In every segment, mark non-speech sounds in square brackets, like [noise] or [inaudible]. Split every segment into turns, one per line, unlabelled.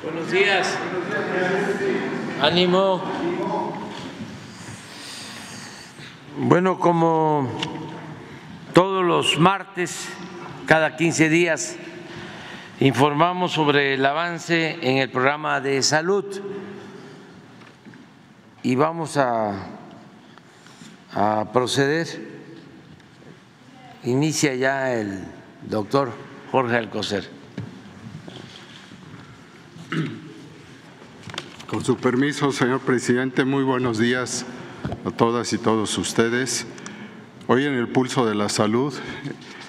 Buenos días. Ánimo. Bueno, como todos los martes, cada 15 días, informamos sobre el avance en el programa de salud y vamos a, a proceder. Inicia ya el doctor Jorge Alcocer.
Con su permiso, señor presidente, muy buenos días a todas y todos ustedes. Hoy en el Pulso de la Salud,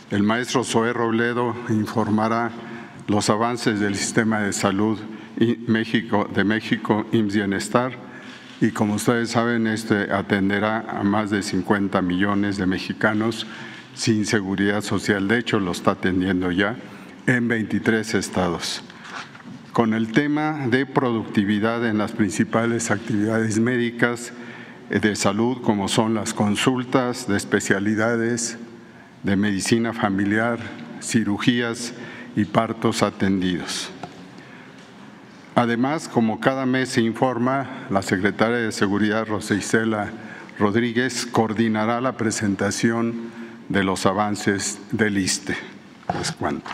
el maestro Zoé Robledo informará los avances del sistema de salud de México, IMSS Bienestar, y como ustedes saben, este atenderá a más de 50 millones de mexicanos sin seguridad social. De hecho, lo está atendiendo ya en 23 estados con el tema de productividad en las principales actividades médicas de salud, como son las consultas de especialidades de medicina familiar, cirugías y partos atendidos. Además, como cada mes se informa, la secretaria de Seguridad, Rosa Rodríguez, coordinará la presentación de los avances del ISTE. Cuento.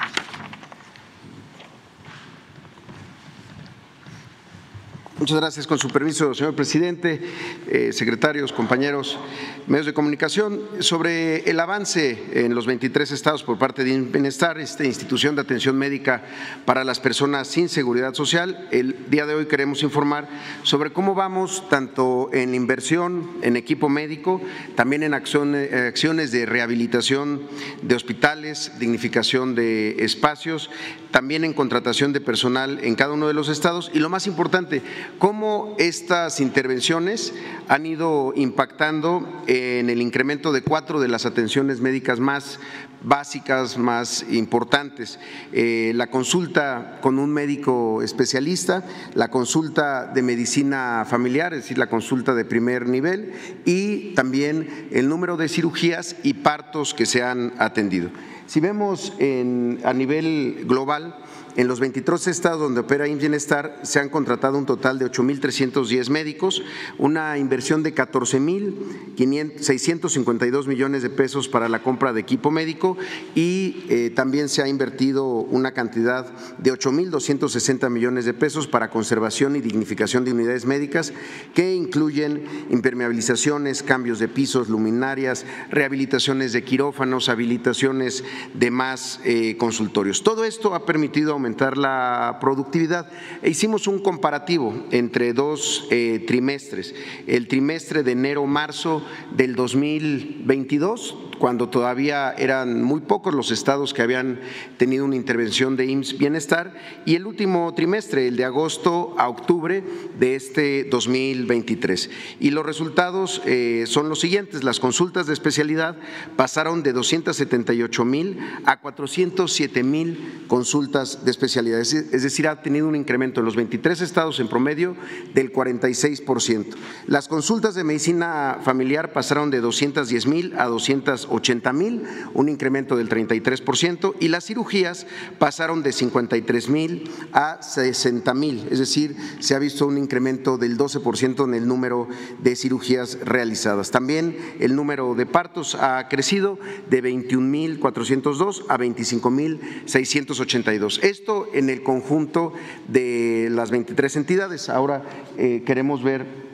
Muchas gracias. Con su permiso, señor presidente, eh, secretarios, compañeros, medios de comunicación, sobre el avance en los 23 estados por parte de Bienestar, esta institución de atención médica para las personas sin seguridad social. El día de hoy queremos informar sobre cómo vamos tanto en inversión en equipo médico, también en acciones de rehabilitación de hospitales, dignificación de espacios, también en contratación de personal en cada uno de los estados y lo más importante, cómo estas intervenciones han ido impactando en el incremento de cuatro de las atenciones médicas más básicas, más importantes. Eh, la consulta con un médico especialista, la consulta de medicina familiar, es decir, la consulta de primer nivel y también el número de cirugías y partos que se han atendido. Si vemos a nivel global, en los 23 estados donde opera Bienestar se han contratado un total de 8.310 médicos, una inversión de 14.652 millones de pesos para la compra de equipo médico y eh, también se ha invertido una cantidad de 8.260 millones de pesos para conservación y dignificación de unidades médicas que incluyen impermeabilizaciones, cambios de pisos, luminarias, rehabilitaciones de quirófanos, habilitaciones de más eh, consultorios. Todo esto ha permitido aumentar la productividad. E hicimos un comparativo entre dos eh, trimestres, el trimestre de enero-marzo del 2022, cuando todavía eran muy pocos los estados que habían tenido una intervención de IMSS Bienestar, y el último trimestre, el de agosto a octubre de este 2023. Y los resultados eh, son los siguientes, las consultas de especialidad pasaron de 278 mil a 407 mil consultas de especialidades, es decir, ha tenido un incremento en los 23 estados en promedio del 46%. Las consultas de medicina familiar pasaron de 210 mil a 280 mil, un incremento del 33%, y las cirugías pasaron de 53 mil a 60 mil, es decir, se ha visto un incremento del 12% en el número de cirugías realizadas. También el número de partos ha crecido de 21.402 a 25.682. Esto en el conjunto de las 23 entidades. Ahora eh, queremos ver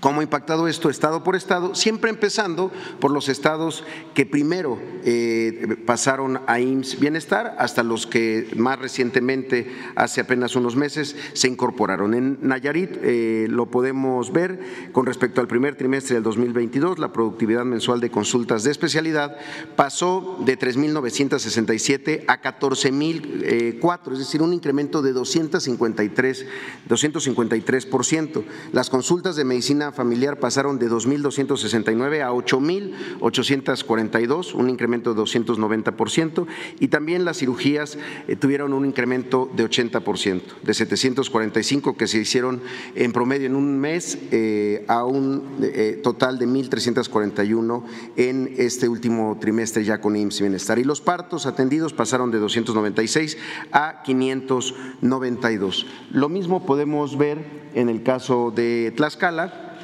cómo ha impactado esto estado por estado, siempre empezando por los estados que primero eh, pasaron a IMSS Bienestar hasta los que más recientemente, hace apenas unos meses, se incorporaron. En Nayarit eh, lo podemos ver con respecto al primer trimestre del 2022, la productividad mensual de consultas de especialidad pasó de 3.967 a 14.004, es decir, un incremento de 253, 253%. Las consultas de medicina familiar pasaron de 2.269 a 8.842, un incremento de 290%, y también las cirugías eh, tuvieron un incremento de 80%, de 745 que se hicieron en promedio en un mes eh, a un eh, total de 1.341 en este último trimestre ya con IMSS Bienestar. Y los partos atendidos pasaron de 296 a 592. Lo mismo podemos ver en el caso de Tlaxcala,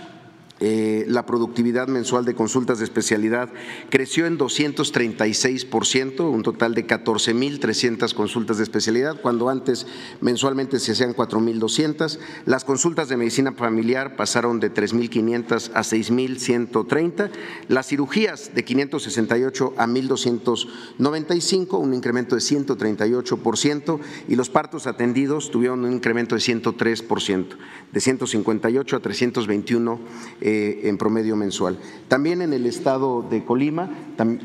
eh, la productividad mensual de consultas de especialidad creció en 236%, un total de 14.300 consultas de especialidad, cuando antes mensualmente se hacían 4.200. Las consultas de medicina familiar pasaron de 3.500 a 6.130. Las cirugías de 568 a 1.295, un incremento de 138%, y los partos atendidos tuvieron un incremento de 103%, de 158 a 321 eh, en promedio mensual. También en el estado de Colima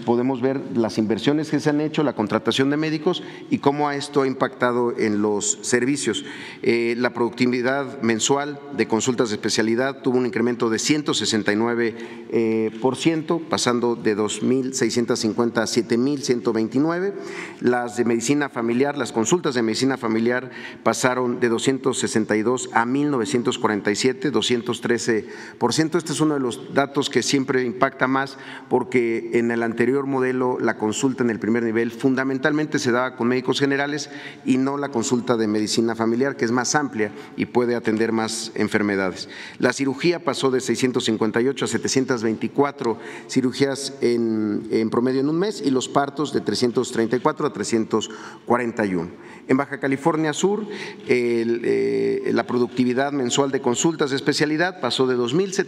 podemos ver las inversiones que se han hecho, la contratación de médicos y cómo esto ha impactado en los servicios. Eh, la productividad mensual de consultas de especialidad tuvo un incremento de 169 eh, por ciento, pasando de 2.650 a 7.129. Las de medicina familiar, las consultas de medicina familiar pasaron de 262 a 1.947, 213 por ciento este es uno de los datos que siempre impacta más porque en el anterior modelo la consulta en el primer nivel fundamentalmente se daba con médicos generales y no la consulta de medicina familiar, que es más amplia y puede atender más enfermedades. La cirugía pasó de 658 a 724 cirugías en, promedio en un mes y los partos de 334 a 341. En Baja California Sur, eh, la productividad mensual de consultas de especialidad pasó de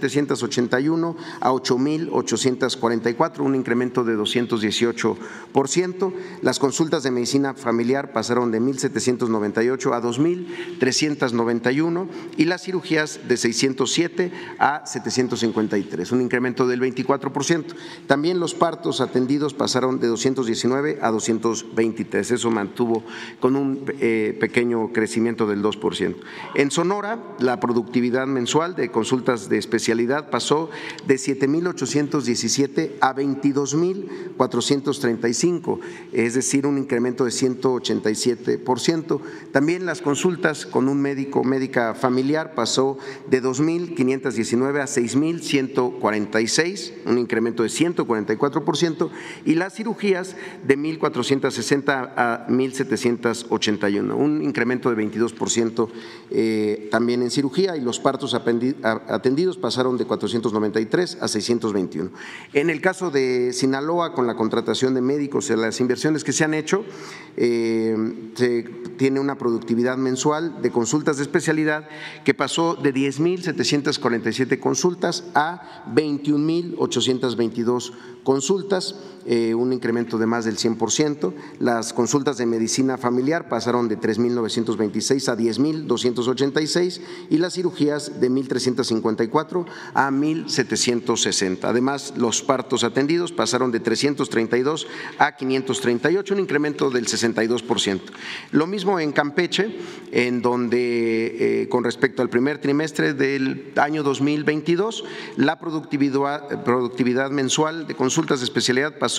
2.781 a 8.844, un incremento de 218%. Las consultas de medicina familiar pasaron de 1.798 a 2.391 y las cirugías de 607 a 753, un incremento del 24%. También los partos atendidos pasaron de 219 a 223, eso mantuvo con un eh, pequeño crecimiento del 2%. En Sonora, la productividad mensual de consultas de pasó de 7.817 a 22.435, es decir, un incremento de 187%. También las consultas con un médico médica familiar pasó de 2.519 a 6.146, un incremento de 144%, y las cirugías de 1.460 a 1.780 81, un incremento de 22% eh, también en cirugía y los partos atendidos pasaron de 493 a 621. En el caso de Sinaloa, con la contratación de médicos y las inversiones que se han hecho, eh, se tiene una productividad mensual de consultas de especialidad que pasó de 10.747 consultas a 21.822 consultas, un incremento de más del 100%. Las consultas de medicina familiar pasaron de 3.926 a 10.286 y las cirugías de 1.354 a 1.760. Además, los partos atendidos pasaron de 332 a 538, un incremento del 62%. Lo mismo en Campeche, en donde eh, con respecto al primer trimestre del año 2022, la productividad, productividad mensual de consultas de especialidad pasó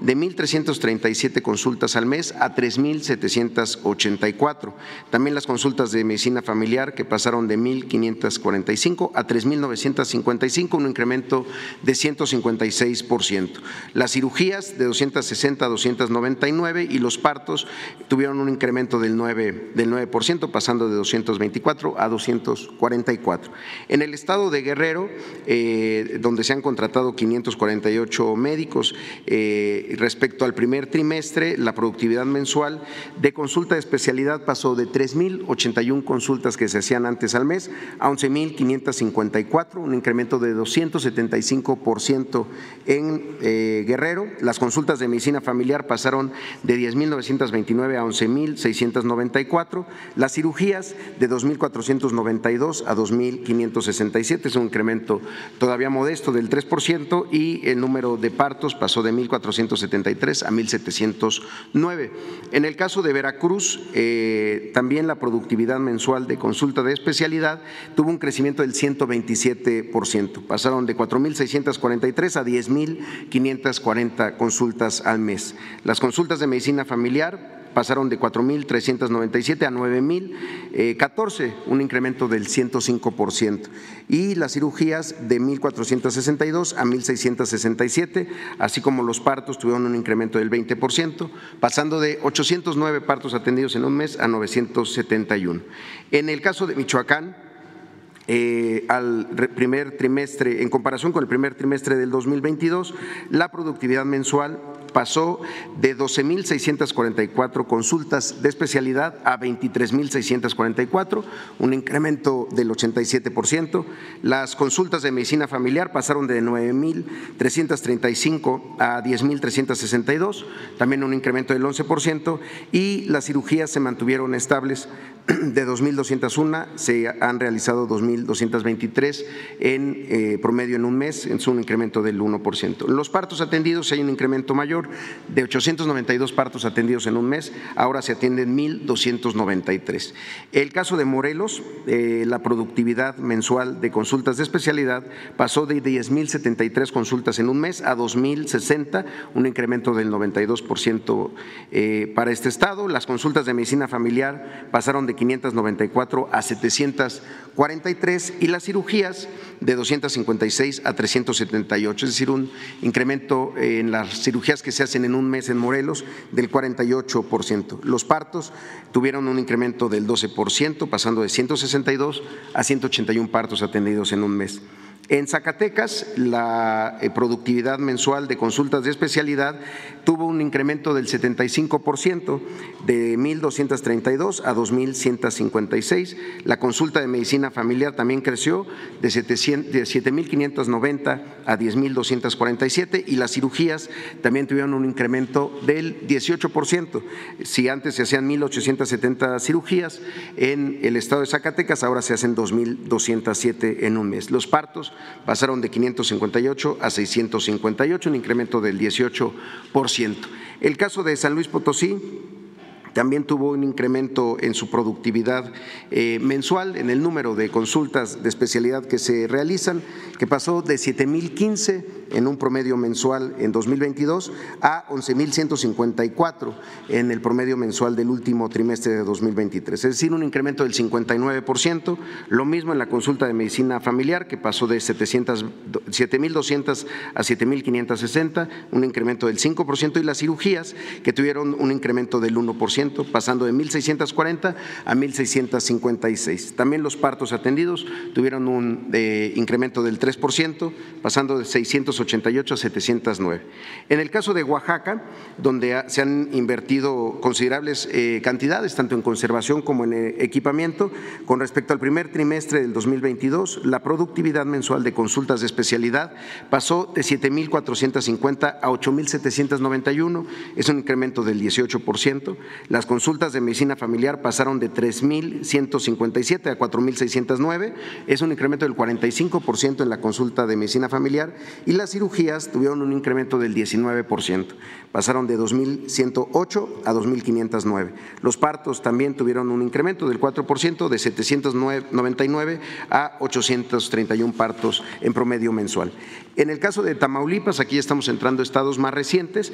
de 1.337 consultas al mes a 3.784. También las consultas de medicina familiar que pasaron de 1.545 a 3.955, un incremento de 156%. Las cirugías de 260 a 299 y los partos tuvieron un incremento del 9%, del 9% pasando de 224 a 244. En el estado de Guerrero, eh, donde se han contratado 548 médicos. Eh, respecto al primer trimestre, la productividad mensual de consulta de especialidad pasó de 3.081 consultas que se hacían antes al mes a 11.554, un incremento de 275% en eh, Guerrero. Las consultas de medicina familiar pasaron de 10.929 a 11.694. Las cirugías de 2.492 a 2.567, es un incremento todavía modesto del 3% y el número de partos pasó de 1.473 a 1.709. En el caso de Veracruz, eh, también la productividad mensual de consulta de especialidad tuvo un crecimiento del 127%. 20%. Pasaron de 4.643 a 10.540 consultas al mes. Las consultas de medicina familiar pasaron de 4.397 a 9.014, eh, un incremento del 105%. Y las cirugías de 1.462 a 1.667, así como los partos tuvieron un incremento del 20%, pasando de 809 partos atendidos en un mes a 971. En el caso de Michoacán, eh, al primer trimestre, en comparación con el primer trimestre del 2022, la productividad mensual pasó de 12.644 consultas de especialidad a 23.644, un incremento del 87%. Las consultas de medicina familiar pasaron de 9.335 a 10.362, también un incremento del 11%, y las cirugías se mantuvieron estables [clears throat] de 2.201 se han realizado 2.223 en eh, promedio en un mes, es un incremento del 1%. los partos atendidos hay un incremento mayor de 892 partos atendidos en un mes, ahora se atienden 1.293. El caso de Morelos, eh, la productividad mensual de consultas de especialidad pasó de 10.073 consultas en un mes a 2.060, un incremento del 92% eh, para este estado. Las consultas de medicina familiar pasaron de 594 a 743 y las cirugías de 256 a 378, es decir, un incremento en las cirugías que se hacen en un mes en Morelos del 48%. Los partos tuvieron un incremento del 12%, pasando de 162 a 181 partos atendidos en un mes. En Zacatecas, la eh, productividad mensual de consultas de especialidad tuvo un incremento del 75%, de 1.232 a 2.156. La consulta de medicina familiar también creció de 7.590 a 10.247 y las cirugías también tuvieron un incremento del 18%. Si antes se hacían 1.870 cirugías en el estado de Zacatecas, ahora se hacen 2.207 en un mes. Los partos pasaron de 558 a 658, un incremento del 18%. El caso de San Luis Potosí, también tuvo un incremento en su productividad eh, mensual, en el número de consultas de especialidad que se realizan, que pasó de 7.015 en un promedio mensual en 2022 a 11.154 en el promedio mensual del último trimestre de 2023, es decir, un incremento del 59%, lo mismo en la consulta de medicina familiar que pasó de 7.200 a 7.560, un incremento del 5% y las cirugías que tuvieron un incremento del 1%, pasando de 1.640 a 1.656. También los partos atendidos tuvieron un eh, incremento del 3%, pasando de 600 88 a 709. En el caso de Oaxaca, donde se han invertido considerables eh, cantidades, tanto en conservación como en eh, equipamiento, con respecto al primer trimestre del 2022, la productividad mensual de consultas de especialidad pasó de 7.450 a 8.791, es un incremento del 18%. Las consultas de medicina familiar pasaron de 3.157 a 4.609, es un incremento del 45% en la consulta de medicina familiar y las cirugías tuvieron un incremento del 19%, pasaron de 2.108 a 2.509. Los partos también tuvieron un incremento del 4%, de 799 a 831 partos en promedio mensual. En el caso de Tamaulipas, aquí estamos entrando a estados más recientes,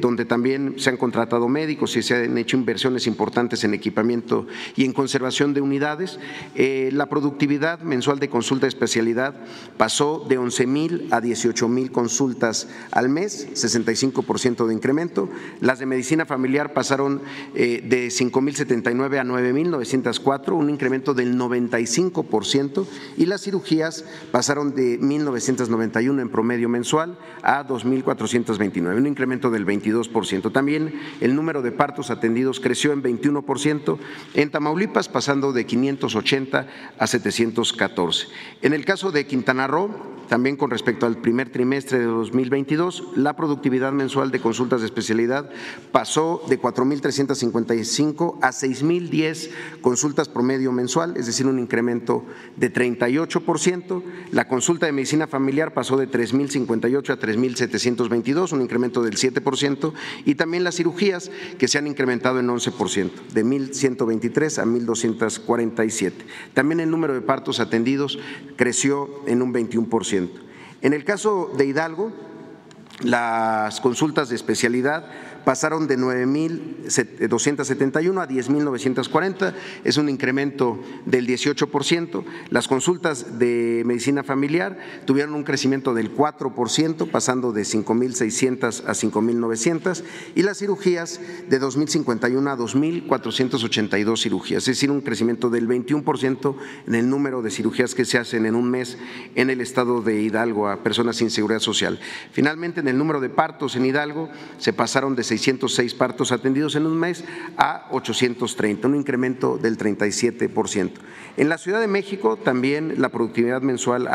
donde también se han contratado médicos y se han hecho inversiones importantes en equipamiento y en conservación de unidades. Eh, la productividad mensual de consulta de especialidad pasó de 11 mil a 18 mil consultas al mes, 65% de incremento. Las de medicina familiar pasaron eh, de 5.079 a 9.904, un incremento del 95%, y las cirugías pasaron de 1.990 en promedio mensual a 2.429, un incremento del 22%. También el número de partos atendidos creció en 21% en Tamaulipas, pasando de 580 a 714. En el caso de Quintana Roo, también con respecto al primer trimestre de 2022, la productividad mensual de consultas de especialidad pasó de 4.355 a 6.010 consultas promedio mensual, es decir, un incremento de 38%. La consulta de medicina familiar pasó de 3.058 a 3.722, un incremento del 7%, y también las cirugías que se han incrementado en 11%, de 1.123 a 1.247. También el número de partos atendidos creció en un 21%. En el caso de Hidalgo, las consultas de especialidad pasaron de 9.271 a 10.940, es un incremento del 18%. Las consultas de medicina familiar tuvieron un crecimiento del 4%, pasando de 5.600 a 5.900, y las cirugías de 2.051 a 2.482 cirugías, es decir, un crecimiento del 21% en el número de cirugías que se hacen en un mes en el estado de Hidalgo a personas sin seguridad social. Finalmente, en el número de partos en Hidalgo se pasaron de 606 partos atendidos en un mes a 830, un incremento del 37%. En la Ciudad de México también la productividad mensual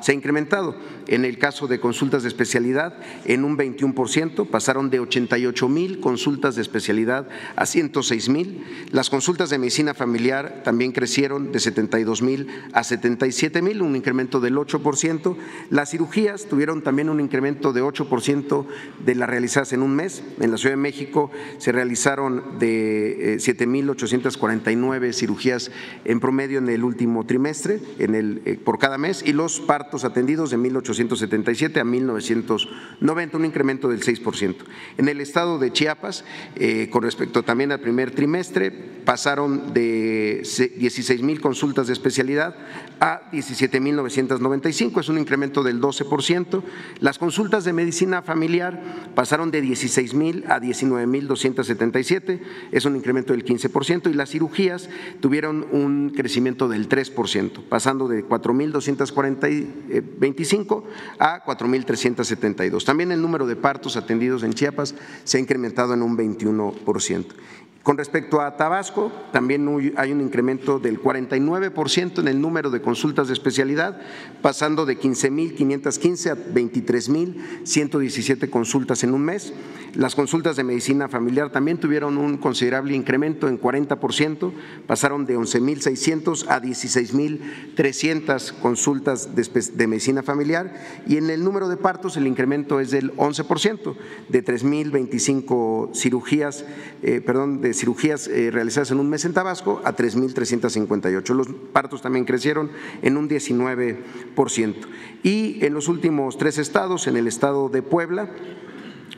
se ha incrementado. En el caso de consultas de especialidad, en un 21%, pasaron de 88 mil consultas de especialidad a 106 mil. Las consultas de medicina familiar también crecieron de 72 mil a 77 mil, un incremento del 8%. Las cirugías tuvieron también un incremento de 8% de las realizadas en un mes. La Ciudad de México se realizaron de 7.849 eh, cirugías en promedio en el último trimestre en el, eh, por cada mes y los partos atendidos de 1.877 a 1.990, un incremento del 6%. En el estado de Chiapas, eh, con respecto también al primer trimestre, pasaron de 16 mil consultas de especialidad a 17.995, es un incremento del 12%. Las consultas de medicina familiar pasaron de 16 mil a 19.277, es un incremento del 15%, y las cirugías tuvieron un crecimiento del 3%, pasando de 4.225 a 4.372. También el número de partos atendidos en Chiapas se ha incrementado en un 21%. Con respecto a Tabasco, también hay un incremento del 49% en el número de consultas de especialidad, pasando de 15.515 a 23.117 consultas en un mes. Las consultas de medicina familiar también tuvieron un considerable incremento en 40%, pasaron de 11.600 a 16.300 consultas de, medicina familiar y en el número de partos el incremento es del 11%, de 3.025 cirugías, eh, perdón, de cirugías eh, realizadas en un mes en Tabasco a 3.358. Los partos también crecieron en un 19%. Y en los últimos tres estados, en el estado de Puebla,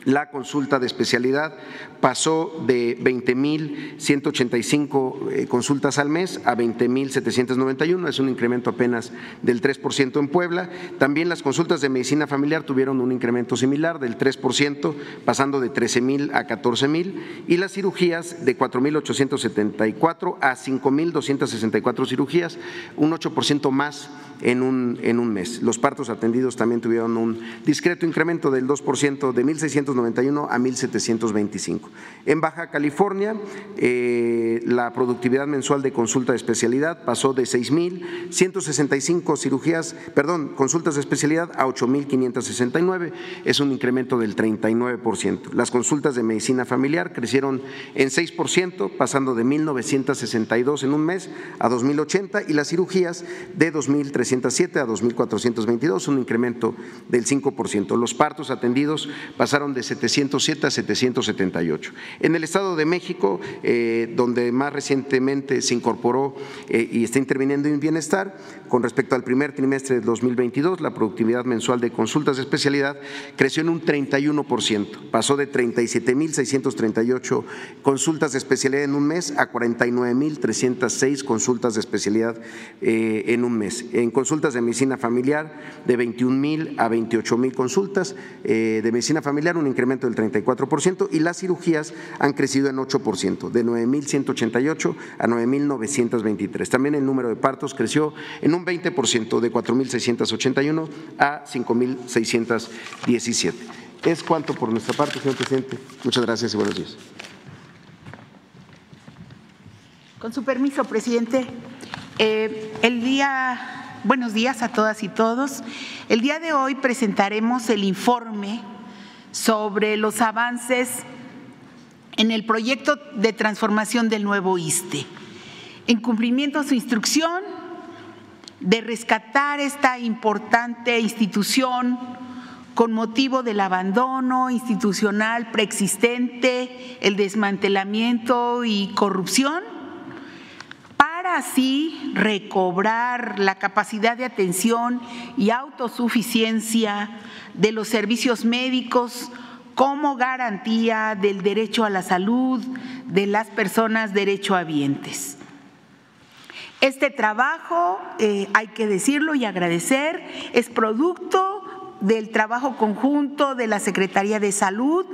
la consulta de especialidad pasó de 20.185 eh, consultas al mes a 20.791, es un incremento apenas del 3% en Puebla. También las consultas de medicina familiar tuvieron un incremento similar del 3%, pasando de 13.000 a 14.000, y las cirugías de 4.874 a 5.264 cirugías, un 8% más en un, en un mes. Los partos atendidos también tuvieron un discreto incremento del 2% de 1.691 a 1.725. En Baja California, eh, la productividad mensual de consulta de especialidad pasó de 6.165 cirugías, perdón, consultas de especialidad a 8.569, es un incremento del 39%. Las consultas de medicina familiar crecieron en 6%, pasando de 1.962 en un mes a 2.080 y las cirugías de 2.300 a 2.422, un incremento del 5%. Los partos atendidos pasaron de 707 a 778. En el Estado de México, eh, donde más recientemente se incorporó eh, y está interviniendo en bienestar, con respecto al primer trimestre de 2022, la productividad mensual de consultas de especialidad creció en un 31%, pasó de 37.638 consultas de especialidad en un mes a 49.306 consultas de especialidad eh, en un mes. En consultas de medicina familiar de 21 mil a 28 mil consultas de medicina familiar, un incremento del 34% y las cirugías han crecido en 8%, de 9.188 a 9.923. También el número de partos creció en un 20%, de 4.681 a 5.617. Es cuanto por nuestra parte, señor presidente. Muchas gracias y buenos días.
Con su permiso, presidente. Eh, el día Buenos días a todas y todos. El día de hoy presentaremos el informe sobre los avances en el proyecto de transformación del nuevo ISTE, en cumplimiento a su instrucción de rescatar esta importante institución con motivo del abandono institucional preexistente, el desmantelamiento y corrupción, para así recobrar la capacidad de atención y autosuficiencia de los servicios médicos como garantía del derecho a la salud de las personas derechohabientes. Este trabajo, eh, hay que decirlo y agradecer, es producto del trabajo conjunto de la Secretaría de Salud,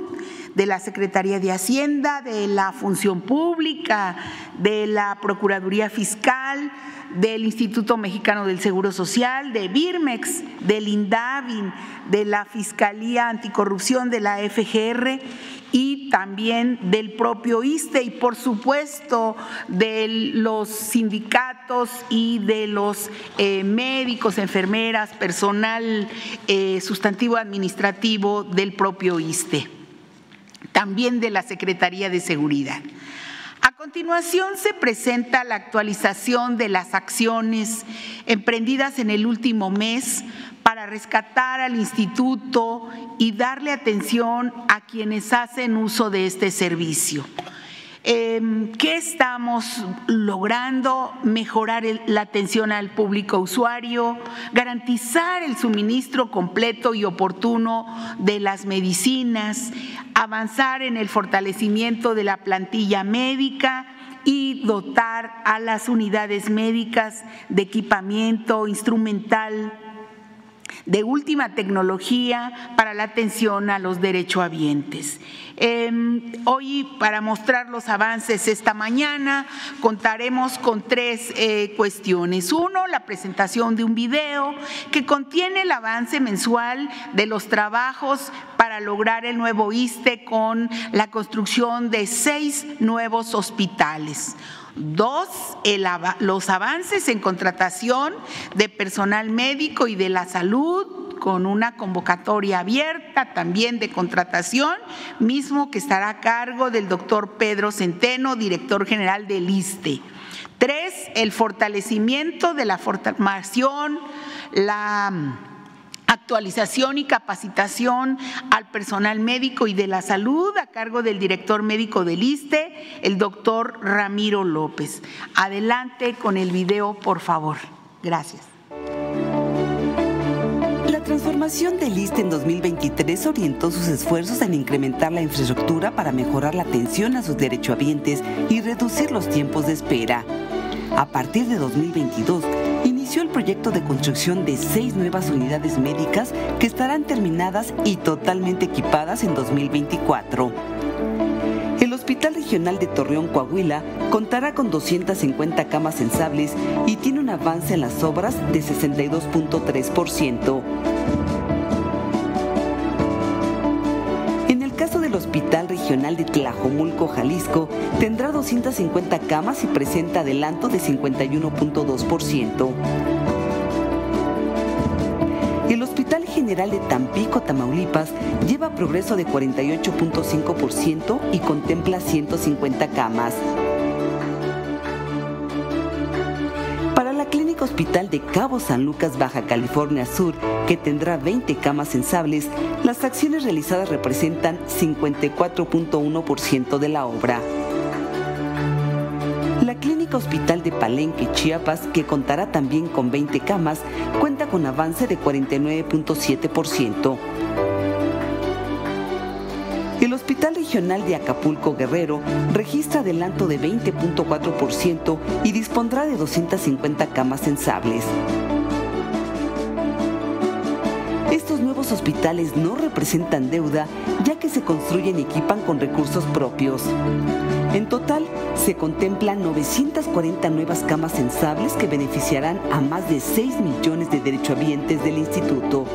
de la Secretaría de Hacienda, de la Función Pública, de la Procuraduría Fiscal, del Instituto Mexicano del Seguro Social, de Birmex, del INDAVIN, de la Fiscalía Anticorrupción de la FGR y también del propio ISTE y por supuesto de los sindicatos y de los eh, médicos, enfermeras, personal eh, sustantivo administrativo del propio ISTE, también de la Secretaría de Seguridad. A continuación se presenta la actualización de las acciones emprendidas en el último mes para rescatar al instituto y darle atención a quienes hacen uso de este servicio. Em, ¿Qué estamos logrando? Mejorar la atención al público usuario, garantizar el suministro completo y oportuno de las medicinas, avanzar en el fortalecimiento de la plantilla médica y dotar a las unidades médicas de equipamiento instrumental de última tecnología para la atención a los derechohabientes. Em, hoy, para mostrar los avances esta mañana, contaremos con tres eh, cuestiones. Uno, la presentación de un video que contiene el avance mensual de los trabajos para lograr el nuevo ISTE con la construcción de seis nuevos hospitales. Dos, los avances en contratación de personal médico y de la salud con una convocatoria abierta también de contratación, mismo que estará a cargo del doctor Pedro Centeno, director general del ISTE. Tres, el fortalecimiento de la formación, la actualización y capacitación al personal médico y de la salud a cargo del director médico del ISTE, el doctor Ramiro López. Adelante con el video, por favor. Gracias.
La transformación del ISTE en 2023 orientó sus esfuerzos en incrementar la infraestructura para mejorar la atención a sus derechohabientes y reducir los tiempos de espera. A partir de 2022, inició el proyecto de construcción de seis nuevas unidades médicas que estarán terminadas y totalmente equipadas en 2024. El Hospital Regional de Torreón, Coahuila, contará con 250 camas sensables y tiene un avance en las obras de 62.3%. el Hospital Regional de Tlajomulco, Jalisco, tendrá 250 camas y presenta adelanto de 51.2%. El Hospital General de Tampico, Tamaulipas, lleva progreso de 48.5% y contempla 150 camas. Hospital de Cabo San Lucas, Baja California Sur, que tendrá 20 camas sensables, las acciones realizadas representan 54.1% de la obra. La Clínica Hospital de Palenque, Chiapas, que contará también con 20 camas, cuenta con avance de 49.7%. El Hospital Regional de Acapulco Guerrero registra adelanto de 20.4% y dispondrá de 250 camas sensables. Estos nuevos hospitales no representan deuda ya que se construyen y equipan con recursos propios. En total, se contemplan 940 nuevas camas sensables que beneficiarán a más de 6 millones de derechohabientes del instituto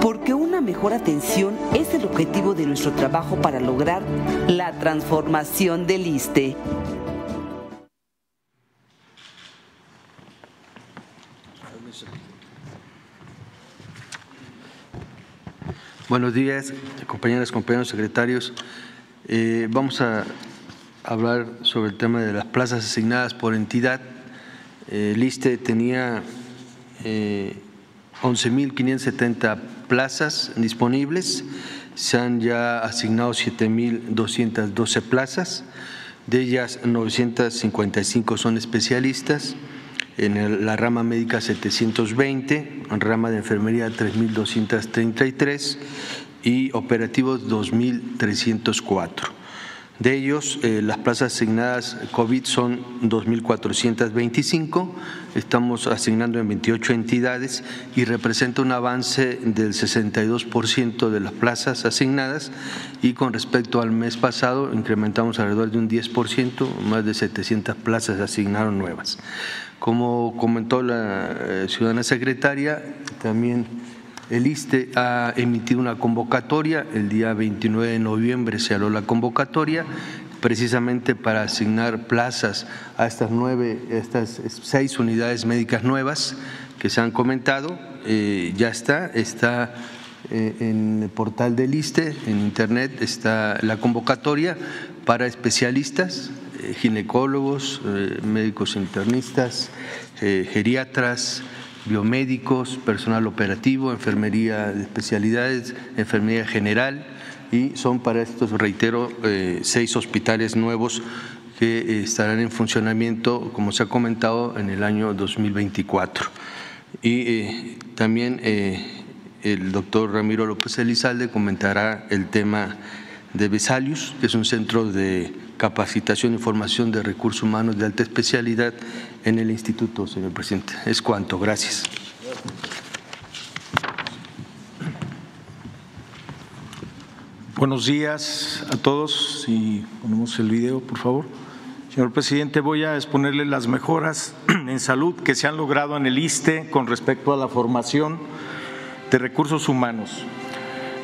porque mejor atención es el objetivo de nuestro trabajo para lograr la transformación del ISTE.
Buenos días, compañeras, compañeros secretarios. Eh, vamos a hablar sobre el tema de las plazas asignadas por entidad. el ISTE tenía eh, 11.570 plazas disponibles, se han ya asignado 7.212 plazas, de ellas 955 son especialistas, en la rama médica 720, en rama de enfermería 3.233 y operativos 2.304. De ellos, eh, las plazas asignadas COVID son 2.425, estamos asignando en 28 entidades y representa un avance del 62% de las plazas asignadas y con respecto al mes pasado incrementamos alrededor de un 10%, más de 700 plazas asignaron nuevas. Como comentó la eh, ciudadana secretaria, también el ISTE ha emitido una convocatoria, el día 29 de noviembre se hará la convocatoria precisamente para asignar plazas a estas nueve, estas seis unidades médicas nuevas que se han comentado. Eh, ya está, está eh, en el portal del ISTE, en internet está la convocatoria para especialistas, eh, ginecólogos, médicos internistas, geriatras, biomédicos, personal operativo, enfermería de especialidades, enfermería general y son para estos, reitero, eh, seis hospitales nuevos que eh, estarán en funcionamiento, como se ha comentado, en el año 2024. Y eh, también el doctor Ramiro López Elizalde comentará el tema de Besalius, que es un centro de capacitación y formación de recursos humanos de alta especialidad en el instituto, señor presidente. Es cuanto. Gracias.
Buenos días a todos. Si ponemos el video, por favor. Señor presidente, voy a exponerle las mejoras [clears throat] en salud que se han logrado en el ISTE con respecto a la formación de recursos humanos.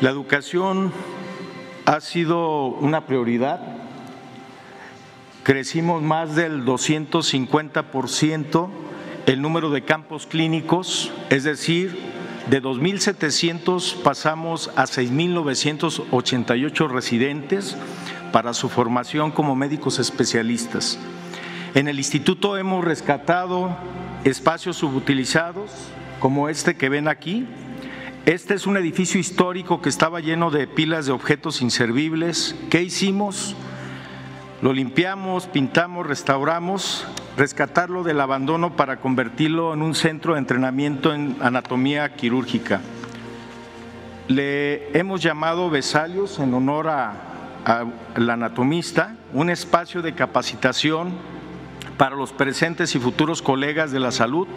La educación ha sido una prioridad crecimos más del 250% el número de campos clínicos, es decir, de 2.700 pasamos a 6.988 residentes para su formación como médicos especialistas. En el instituto hemos rescatado espacios subutilizados, como este que ven aquí. Este es un edificio histórico que estaba lleno de pilas de objetos inservibles. ¿Qué hicimos? Lo limpiamos, pintamos, restauramos, rescatarlo del abandono para convertirlo en un centro de entrenamiento en anatomía quirúrgica. Le hemos llamado Vesalios en honor al anatomista, un espacio de capacitación para los presentes y futuros colegas de la salud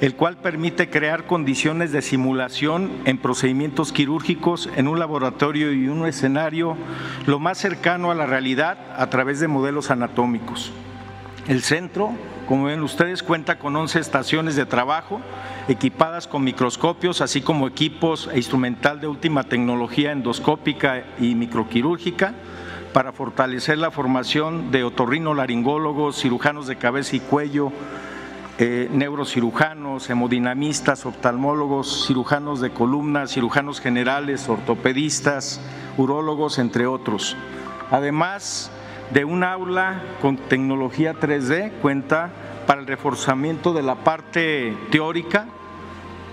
el cual permite crear condiciones de simulación en procedimientos quirúrgicos en un laboratorio y un escenario lo más cercano a la realidad a través de modelos anatómicos. El centro, como ven ustedes, cuenta con 11 estaciones de trabajo equipadas con microscopios, así como equipos e instrumental de última tecnología endoscópica y microquirúrgica para fortalecer la formación de otorrinolaringólogos, cirujanos de cabeza y cuello, eh, neurocirujanos, hemodinamistas, oftalmólogos, cirujanos de columna, cirujanos generales, ortopedistas, urólogos, entre otros. Además de un aula con tecnología 3D, cuenta para el reforzamiento de la parte teórica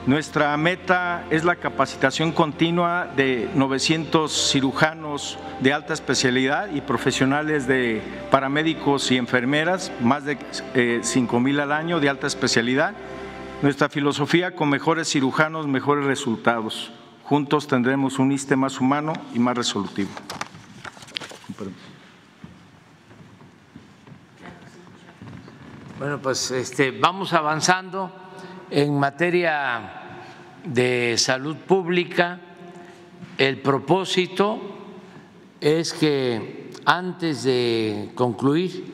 nuestra meta es la capacitación continua de 900 cirujanos de alta especialidad y profesionales de paramédicos y enfermeras, más de 5 eh, mil al año de alta especialidad. Nuestra filosofía con mejores cirujanos, mejores resultados. Juntos tendremos un ISTE más humano y más resolutivo.
Bueno, pues este, vamos avanzando en materia de salud pública, el propósito es que antes de concluir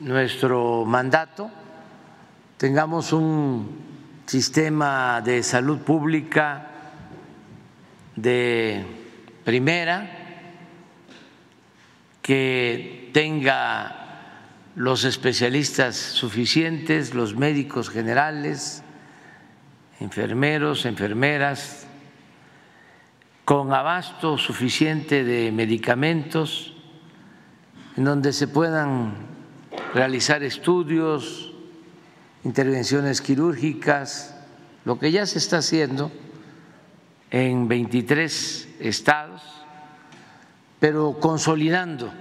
nuestro mandato tengamos un sistema de salud pública de primera que tenga los especialistas suficientes, los médicos generales, enfermeros, enfermeras, con abasto suficiente de medicamentos, en donde se puedan realizar estudios, intervenciones quirúrgicas, lo que ya se está haciendo en 23 estados, pero consolidando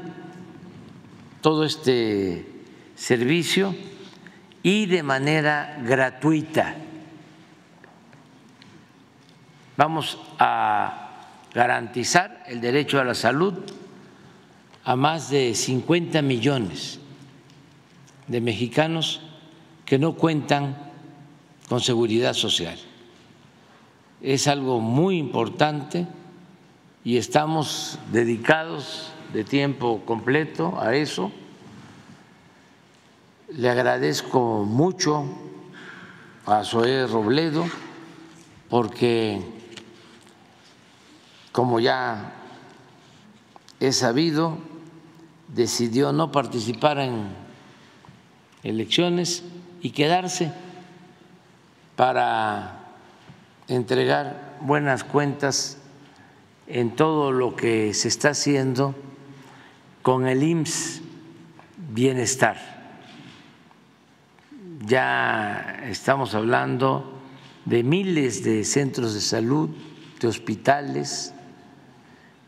todo este servicio y de manera gratuita. Vamos a garantizar el derecho a la salud a más de 50 millones de mexicanos que no cuentan con seguridad social. Es algo muy importante y estamos dedicados de tiempo completo a eso. Le agradezco mucho a Zoé Robledo porque, como ya he sabido, decidió no participar en elecciones y quedarse para entregar buenas cuentas en todo lo que se está haciendo con el IMSS Bienestar. Ya estamos hablando de miles de centros de salud, de hospitales,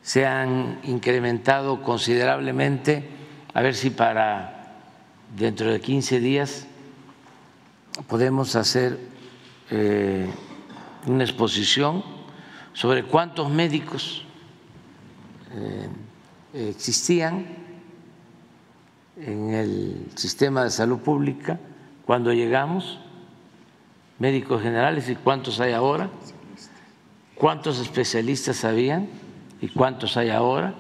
se han incrementado considerablemente, a ver si para dentro de 15 días podemos hacer eh, una exposición sobre cuántos médicos eh, existían en el sistema de salud pública cuando llegamos, médicos generales y cuántos hay ahora, cuántos especialistas habían y cuántos hay ahora,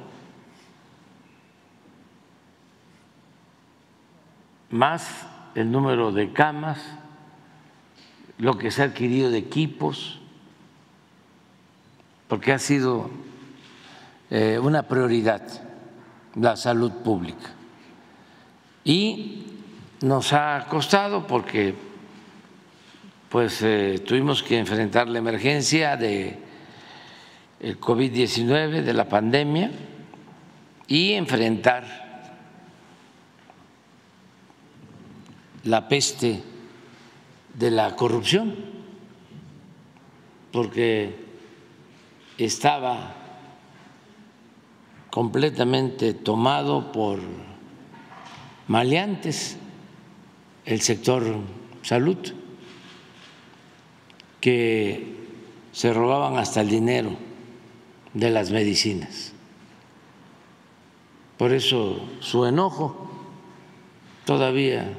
más el número de camas, lo que se ha adquirido de equipos, porque ha sido eh, una prioridad la salud pública. Y nos ha costado porque pues eh, tuvimos que enfrentar la emergencia de el COVID-19, de la pandemia y enfrentar la peste de la corrupción, porque estaba completamente tomado por maleantes el sector salud, que se robaban hasta el dinero de las medicinas. Por eso su enojo todavía,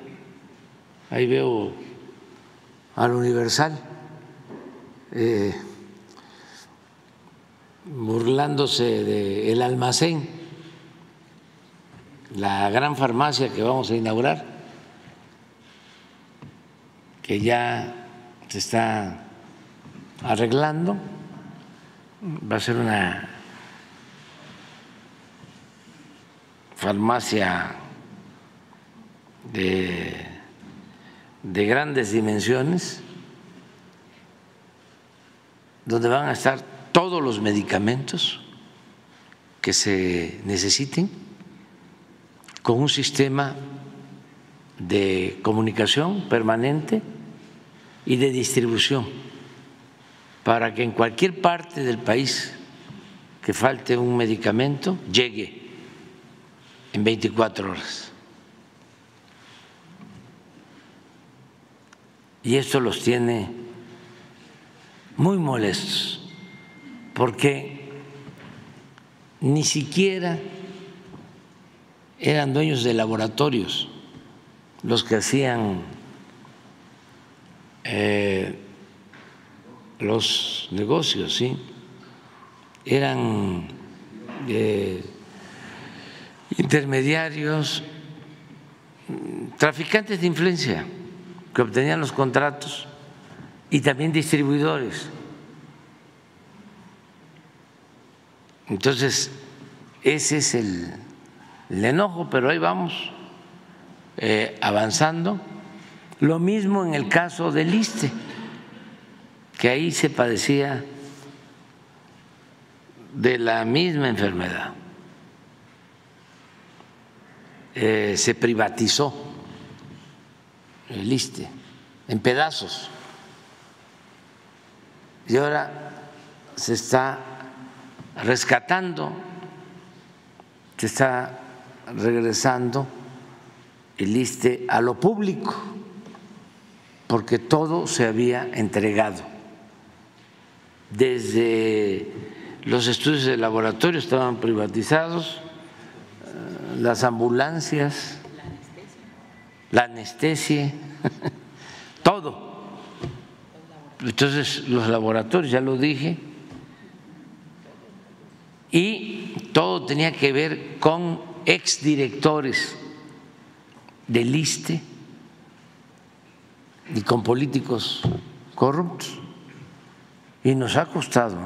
ahí veo al Universal, eh, burlándose del almacén, la gran farmacia que vamos a inaugurar, que ya se está arreglando, va a ser una farmacia de de grandes dimensiones, donde van a estar todos los medicamentos que se necesiten, con un sistema de comunicación permanente y de distribución, para que en cualquier parte del país que falte un medicamento llegue en 24 horas. y esto los tiene muy molestos, porque ni siquiera eran dueños de laboratorios los que hacían eh, los negocios, ¿sí? eran eh, intermediarios, traficantes de influencia que obtenían los contratos y también distribuidores. Entonces, ese es el, enojo, pero ahí vamos eh, avanzando. Lo mismo en el caso del ISTE, que ahí se padecía de la misma enfermedad. Eh, se privatizó el ISTE en pedazos. y ahora se está rescatando, se está regresando el ISTE a lo público, porque todo se había entregado. Desde los estudios de laboratorio estaban privatizados, eh, las ambulancias, la anestesia, [laughs] todo. Entonces, los laboratorios, ya lo dije, y todo tenía que ver con exdirectores del ISTE y con políticos corruptos. Y nos ha costado,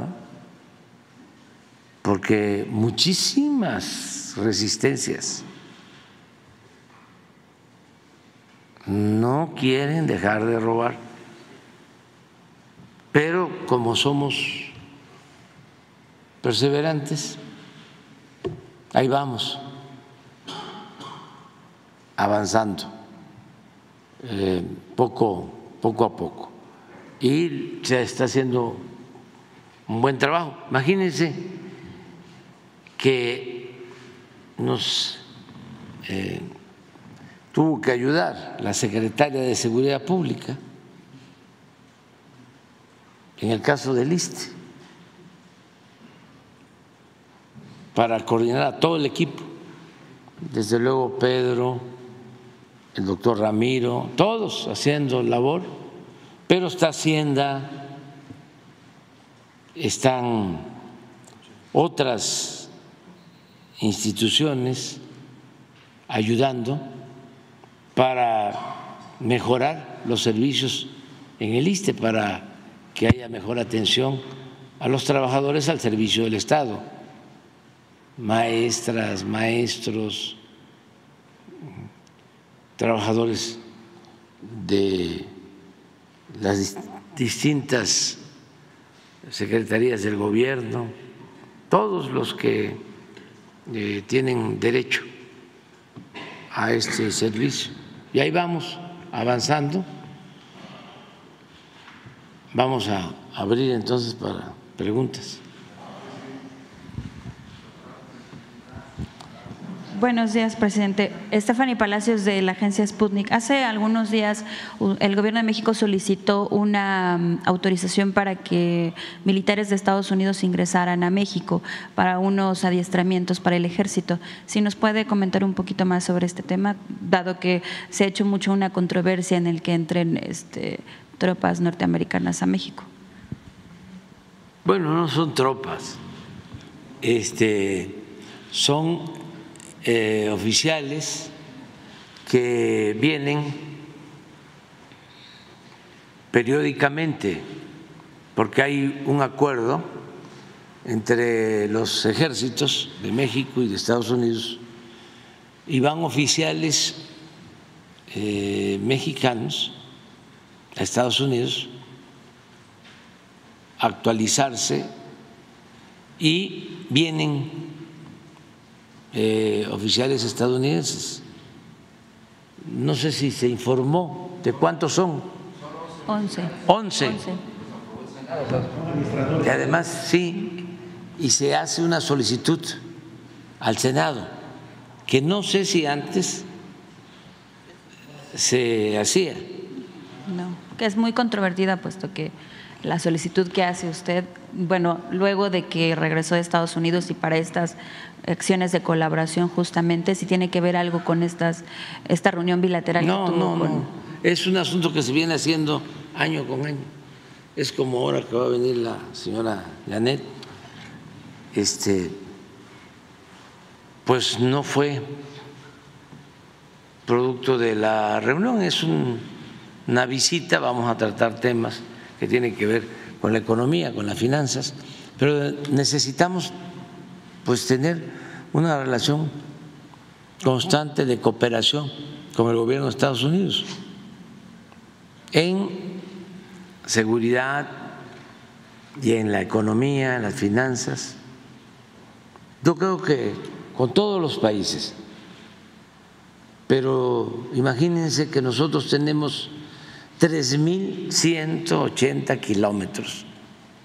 porque muchísimas resistencias no quieren dejar de robar, pero como somos perseverantes, ahí vamos avanzando eh, poco, poco a poco. Y se está haciendo un buen trabajo. Imagínense que nos eh, tuvo que ayudar la secretaria de Seguridad Pública en el caso del ISTE para coordinar a todo el equipo, desde luego Pedro, el doctor Ramiro, todos haciendo labor, pero está Hacienda, están otras instituciones ayudando para mejorar los servicios en el ISTE, para que haya mejor atención a los trabajadores al servicio del Estado, maestras, maestros, trabajadores de las distintas secretarías del gobierno, todos los que eh, tienen derecho a este servicio. Y ahí vamos avanzando. Vamos a abrir entonces para preguntas.
Buenos días, presidente. Stephanie Palacios de la agencia Sputnik. Hace algunos días el gobierno de México solicitó una mm, autorización para que militares de Estados Unidos ingresaran a México para unos adiestramientos para el ejército. Si nos puede comentar un poquito más sobre este tema, dado que se ha hecho mucho una controversia en el que entren este, tropas norteamericanas a México.
Bueno, no son tropas, este, son eh, oficiales que vienen periódicamente, porque hay un acuerdo entre los ejércitos de México y de Estados Unidos, y van oficiales eh, mexicanos a Estados Unidos a actualizarse y vienen eh, oficiales estadounidenses. No sé si se informó de cuántos son.
Once.
Once. Y además, sí, y se hace una solicitud al Senado, que no sé si antes se hacía.
No, que es muy controvertida, puesto que la solicitud que hace usted, bueno, luego de que regresó de Estados Unidos y para estas acciones de colaboración justamente, si tiene que ver algo con estas esta reunión bilateral
no,
que tuvo
no, No, es un asunto que se viene haciendo año con año. Es como ahora que va a venir la señora Janet, este, pues no fue producto de la reunión, es una visita, vamos a tratar temas que tienen que ver con la economía, con las finanzas, pero necesitamos pues tener una relación constante de cooperación con el gobierno de Estados Unidos en seguridad y en la economía, en las finanzas. Yo creo que con todos los países, pero imagínense que nosotros tenemos 3.180 kilómetros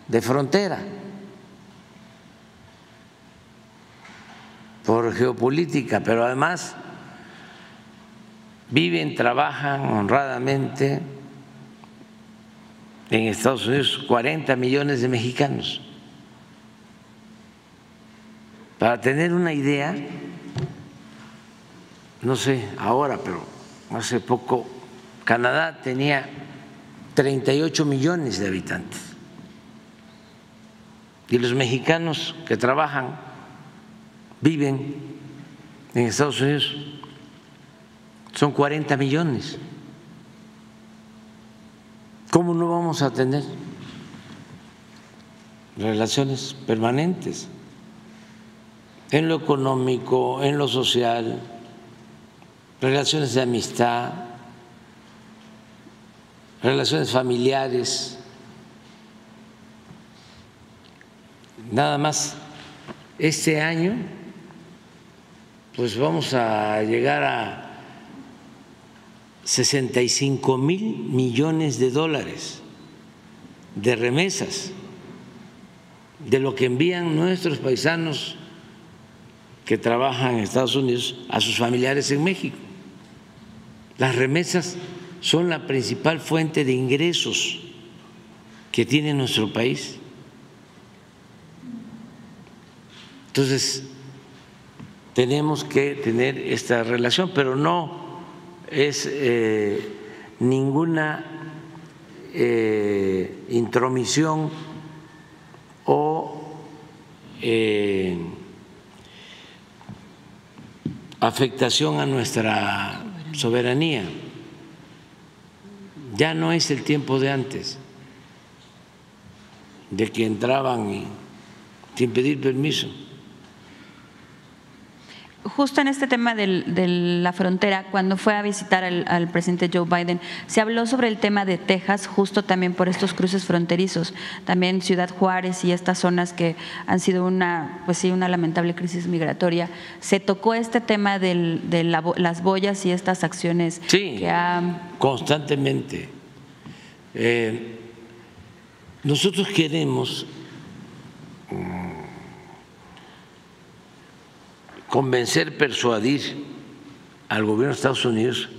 de frontera por geopolítica, pero además viven, trabajan honradamente en Estados Unidos 40 millones de mexicanos. Para tener una idea, no sé ahora, pero hace poco Canadá tenía 38 millones de habitantes. Y los mexicanos que trabajan, viven en Estados Unidos, son 40 millones. ¿Cómo no vamos a tener relaciones permanentes en lo económico, en lo social, relaciones de amistad, relaciones familiares? Nada más este año, pues vamos a llegar a 65 mil millones de dólares de remesas de lo que envían nuestros paisanos que trabajan en Estados Unidos a sus familiares en México. Las remesas son la principal fuente de ingresos que tiene nuestro país. Entonces, tenemos que tener esta relación, pero no es eh, ninguna eh, intromisión o eh, afectación a nuestra soberanía. Ya no es el tiempo de antes, de que entraban sin pedir permiso
justo en este tema de la frontera, cuando fue a visitar al, presidente Joe Biden, se habló sobre el tema de Texas, justo también por estos cruces fronterizos, también Ciudad Juárez y estas zonas que han sido una, pues sí, una lamentable crisis migratoria. Se tocó este tema de las boyas y estas acciones
sí, que constantemente. Eh, nosotros queremos convencer, persuadir al gobierno de Estados Unidos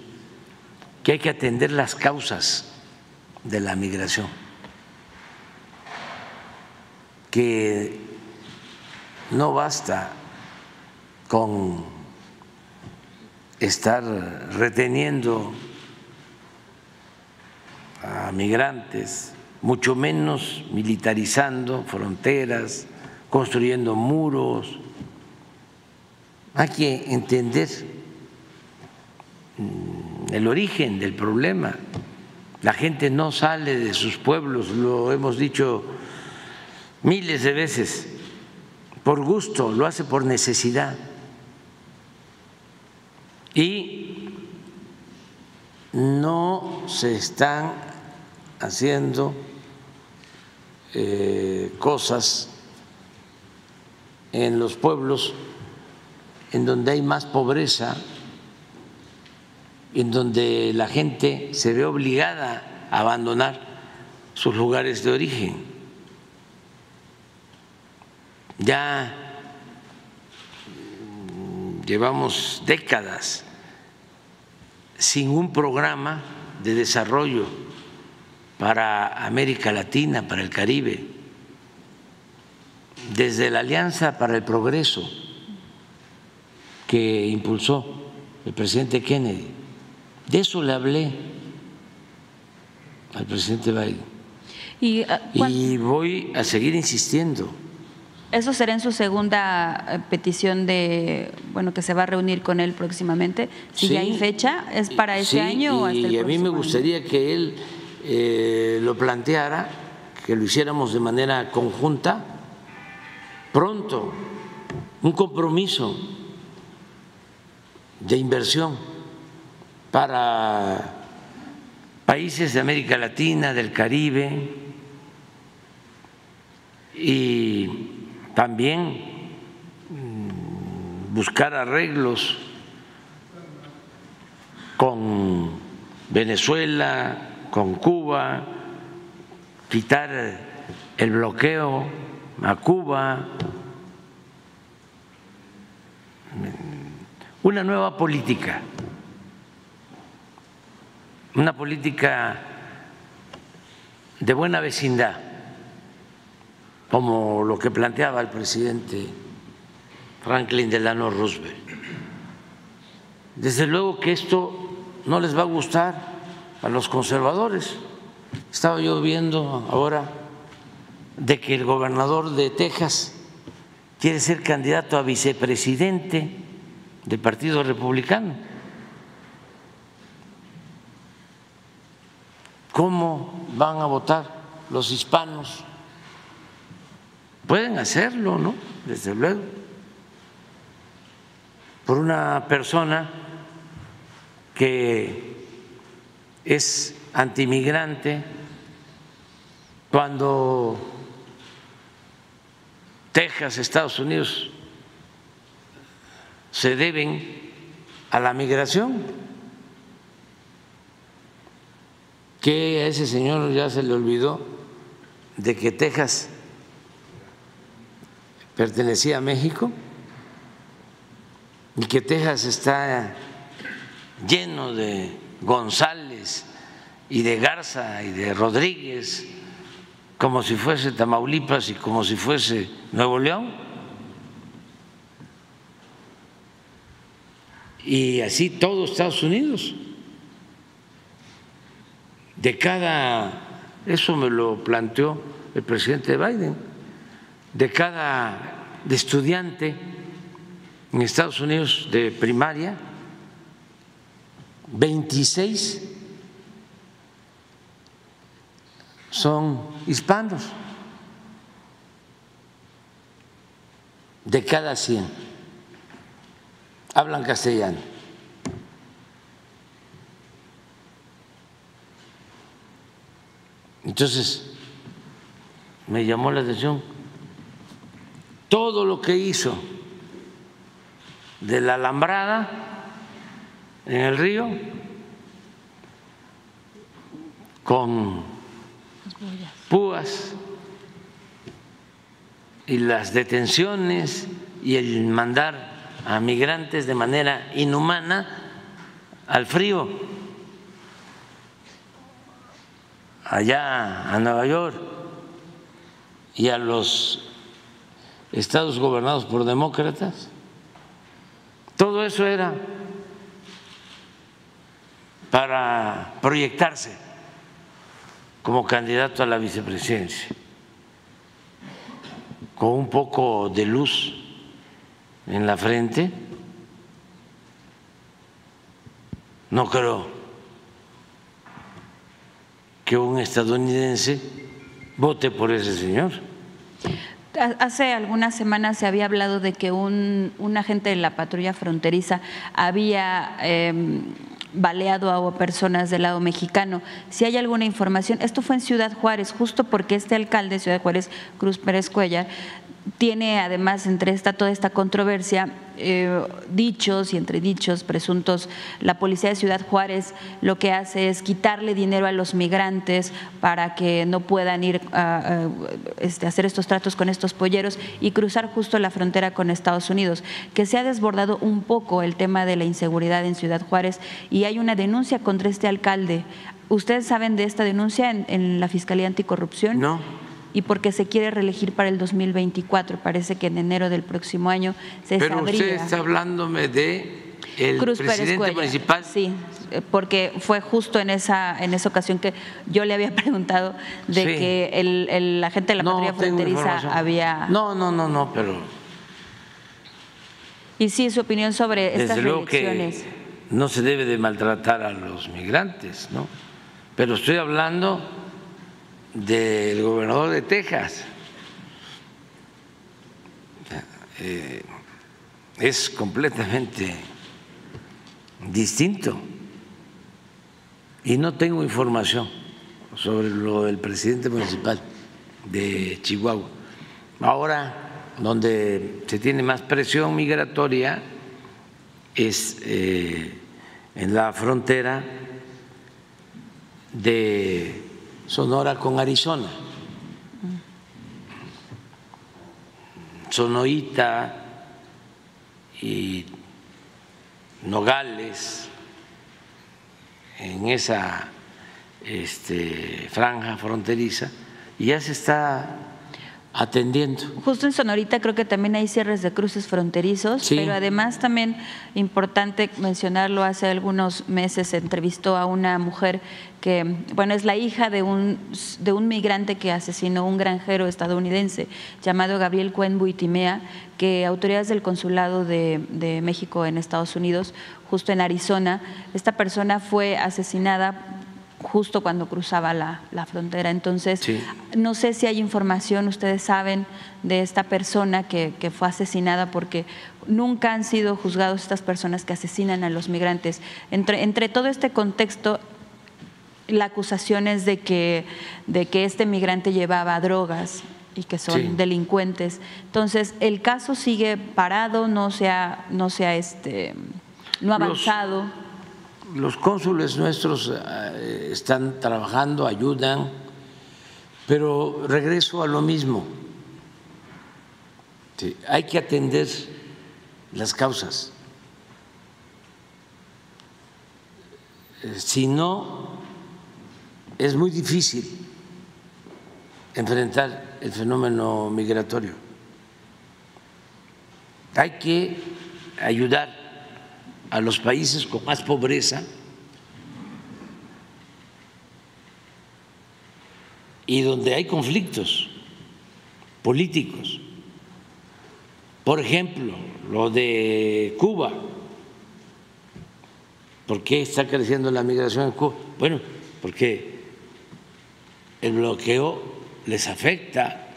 que hay que atender las causas de la migración, que no basta con estar reteniendo a migrantes, mucho menos militarizando fronteras, construyendo muros, hay que entender mm, el origen del problema. La gente no sale de sus pueblos, lo hemos dicho miles de veces, por gusto, lo hace por necesidad. Y no se están haciendo eh, cosas en los pueblos en donde hay más pobreza, en donde la gente se ve obligada a abandonar sus lugares de origen. Ya llevamos décadas sin un programa de desarrollo para América Latina, para el Caribe, desde la Alianza para el Progreso que impulsó el presidente Kennedy. De eso le hablé al presidente Biden. Y, y voy a seguir insistiendo.
¿Eso será en su segunda eh, petición de, bueno, que se va a reunir con él próximamente? Si ya hay fecha, ¿es para ese año o hasta el
Y a mí me gustaría que él eh, lo planteara, que lo hiciéramos de manera conjunta, pronto, un compromiso de inversión para países de América Latina, del Caribe y también mm, buscar arreglos con Venezuela, con Cuba, quitar el bloqueo a Cuba, una nueva política, una política de buena vecindad, como lo que planteaba el presidente Franklin Delano Roosevelt. Desde luego que esto no les va a gustar a los conservadores. Estaba yo viendo ahora de que el gobernador de Texas quiere ser candidato a vicepresidente del Partido Republicano. ¿Cómo van a votar los hispanos? Pueden hacerlo, ¿no? Desde luego. Por una persona que es antimigrante, cuando Texas, Estados Unidos se deben a la migración, que a ese señor ya se le olvidó de que Texas pertenecía a México y que Texas está lleno de González y de Garza y de Rodríguez, como si fuese Tamaulipas y como si fuese Nuevo León. Y así todo Estados Unidos. De cada, eso me lo planteó el presidente Biden, de cada estudiante en Estados Unidos de primaria, 26 son hispanos de cada 100 hablan castellano. Entonces, me llamó la atención todo lo que hizo de la alambrada en el río con púas y las detenciones y el mandar a migrantes de manera inhumana al frío allá a Nueva York y a los estados gobernados por demócratas. Todo eso era para proyectarse como candidato a la vicepresidencia, con un poco de luz en la frente. No creo que un estadounidense vote por ese señor.
Hace algunas semanas se había hablado de que un, agente de la patrulla fronteriza había em, baleado a personas del lado mexicano. Si hay alguna información, esto fue en Ciudad Juárez, justo porque este alcalde de Ciudad Juárez, Cruz Pérez Cuellar, tiene además entre esta, toda esta controversia eh, dichos y entre dichos presuntos, la policía de Ciudad Juárez lo que hace es quitarle dinero a los migrantes para que no puedan ir a, este, hacer estos tratos con estos polleros y cruzar justo la frontera con Estados Unidos, que se ha desbordado un poco el tema de la inseguridad en Ciudad Juárez y hay una denuncia contra este alcalde. ¿Ustedes saben de esta denuncia en, en la Fiscalía Anticorrupción?
No
y porque se quiere reelegir para el 2024. Parece que en enero del próximo año se
Pero usted está hablándome de el presidente municipal.
Sí, porque fue justo en esa en esa ocasión que yo le había [laughs] preguntado de que el, el agente de la patrulla fronteriza había.
No, no, no, no, pero.
Y sí, su opinión sobre estas elecciones.
no se debe de maltratar a los migrantes, ¿no? Pero estoy hablando del gobernador de Texas. Eh, es completamente distinto. Y no tengo información sobre lo del presidente municipal de Chihuahua. Ahora, donde se tiene más presión migratoria es eh, en la frontera de Sonora con Arizona, Sonoita y Nogales, en esa este, franja fronteriza, y ya se está atendiendo.
Justo en Sonorita creo que también hay cierres de cruces fronterizos,
Sí.
pero además también importante mencionarlo, hace algunos meses se entrevistó a una mujer que, bueno, es la hija de un, de un migrante que asesinó un granjero estadounidense llamado Gabriel Cuen Buitimea, que autoridades del consulado de, de México en Estados Unidos, justo en Arizona, esta persona fue asesinada justo cuando cruzaba la, la frontera. Entonces,
Sí.
no sé si hay información, ustedes saben, de esta persona que, que fue asesinada porque nunca han sido juzgados estas personas que asesinan a los migrantes. Entre, entre todo este contexto, la acusación es de que, de que este migrante llevaba drogas y que son
Sí.
delincuentes. Entonces, el caso sigue parado, no se ha, no se ha este, no ha avanzado.
Los cónsules nuestros eh, están trabajando, ayudan, pero regreso a lo mismo. Hay que atender las causas. Eh, Si no, es muy difícil enfrentar el fenómeno migratorio. Hay que ayudar a los países con más pobreza y donde hay conflictos políticos. Por ejemplo, lo de Cuba. ¿Por qué está creciendo la migración en Cuba? Bueno, porque el bloqueo les afecta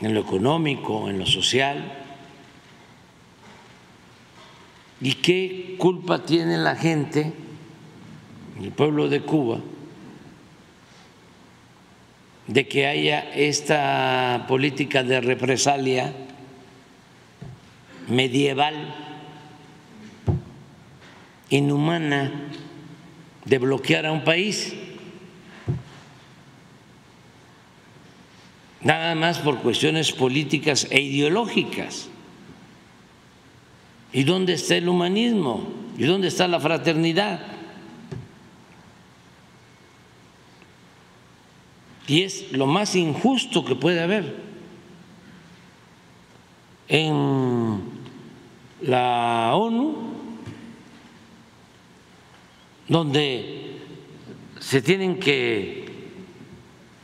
en lo económico, en lo social. ¿Y qué culpa tiene la gente, el pueblo de Cuba, de que haya esta política de represalia medieval, inhumana, de bloquear a un país? Nada más por cuestiones políticas e ideológicas. ¿Y dónde está el humanismo? ¿Y dónde está la fraternidad? Y es lo más injusto que puede haber. En la ONU, donde se tienen que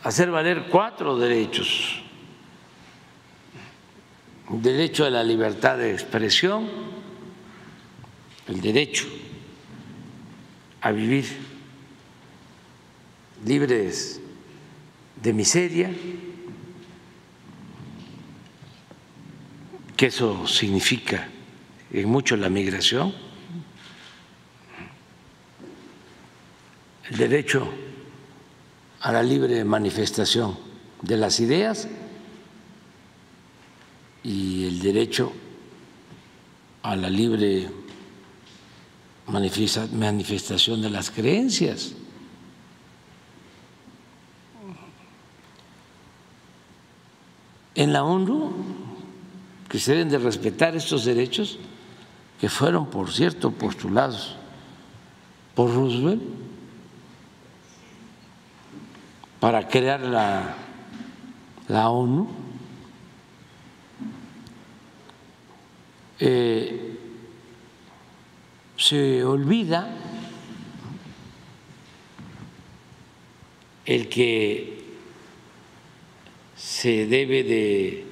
hacer valer cuatro derechos. Derecho a la libertad de expresión, el derecho a vivir libres de miseria, que eso significa en mucho la migración, el derecho a la libre manifestación de las ideas y el derecho a la libre manifestación de las creencias. En la ONU, que se deben de respetar estos derechos, que fueron, por cierto, postulados por Roosevelt para crear la, la ONU, eh, se olvida el que se debe de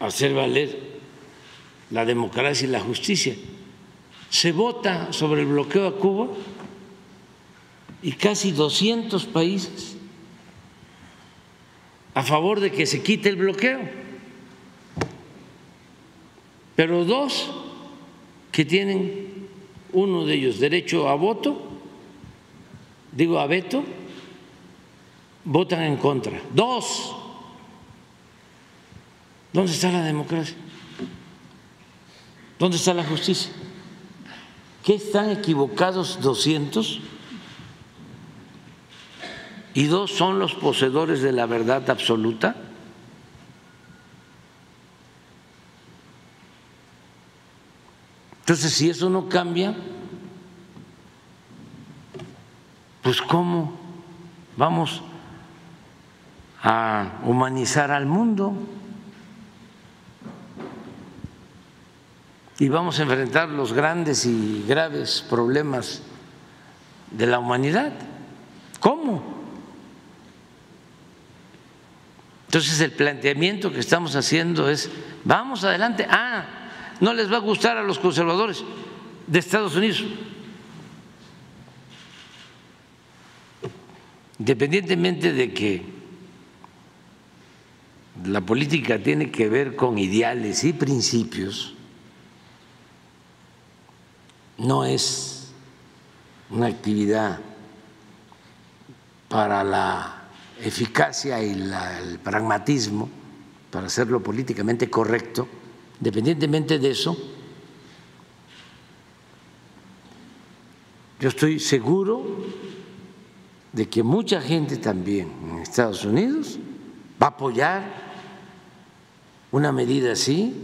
hacer valer la democracia y la justicia. Se vota sobre el bloqueo a Cuba y casi 200 países a favor de que se quite el bloqueo, pero dos que tienen, uno de ellos derecho a voto, digo a veto, votan en contra. Dos. ¿Dónde está la democracia? ¿Dónde está la justicia? ¿Qué están equivocados 200? Y dos son los poseedores de la verdad absoluta. Entonces, si eso no cambia, pues ¿cómo vamos a humanizar al mundo? Y vamos a enfrentar los grandes y graves problemas de la humanidad. ¿Cómo? Entonces el planteamiento que estamos haciendo es, vamos adelante. Ah, no les va a gustar a los conservadores de Estados Unidos. Independientemente de que la política tiene que ver con ideales y principios, no es una actividad para la eficacia y el pragmatismo, para hacerlo políticamente correcto, independientemente de eso, yo estoy seguro de que mucha gente también en Estados Unidos va a apoyar una medida así,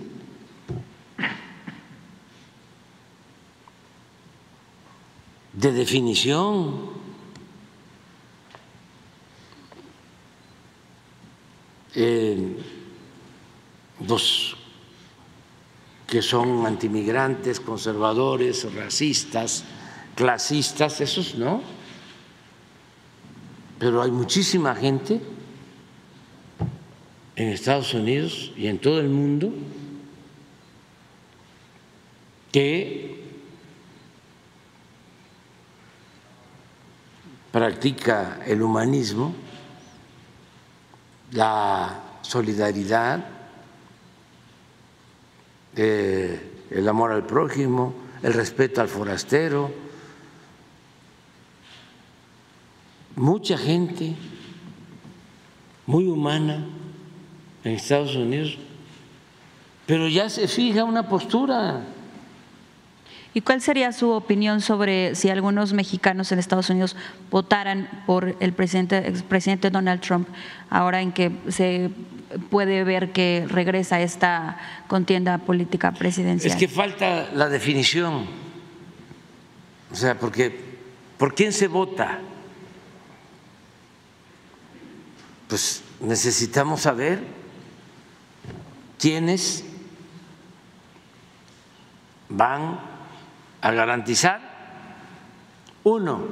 de definición. Eh, que son antimigrantes, conservadores, racistas, clasistas, esos no. Pero hay muchísima gente en Estados Unidos y en todo el mundo que practica el humanismo la solidaridad, eh, el amor al prójimo, el respeto al forastero. Mucha gente muy humana en Estados Unidos, pero ya se fija una postura
¿Y cuál sería su opinión sobre si algunos mexicanos en Estados Unidos votaran por el presidente, expresidente Donald Trump, ahora en que se puede ver que regresa esta contienda política presidencial?
Es que falta la definición. O sea, porque ¿por quién se vota? Pues necesitamos saber quiénes van a garantizar, uno,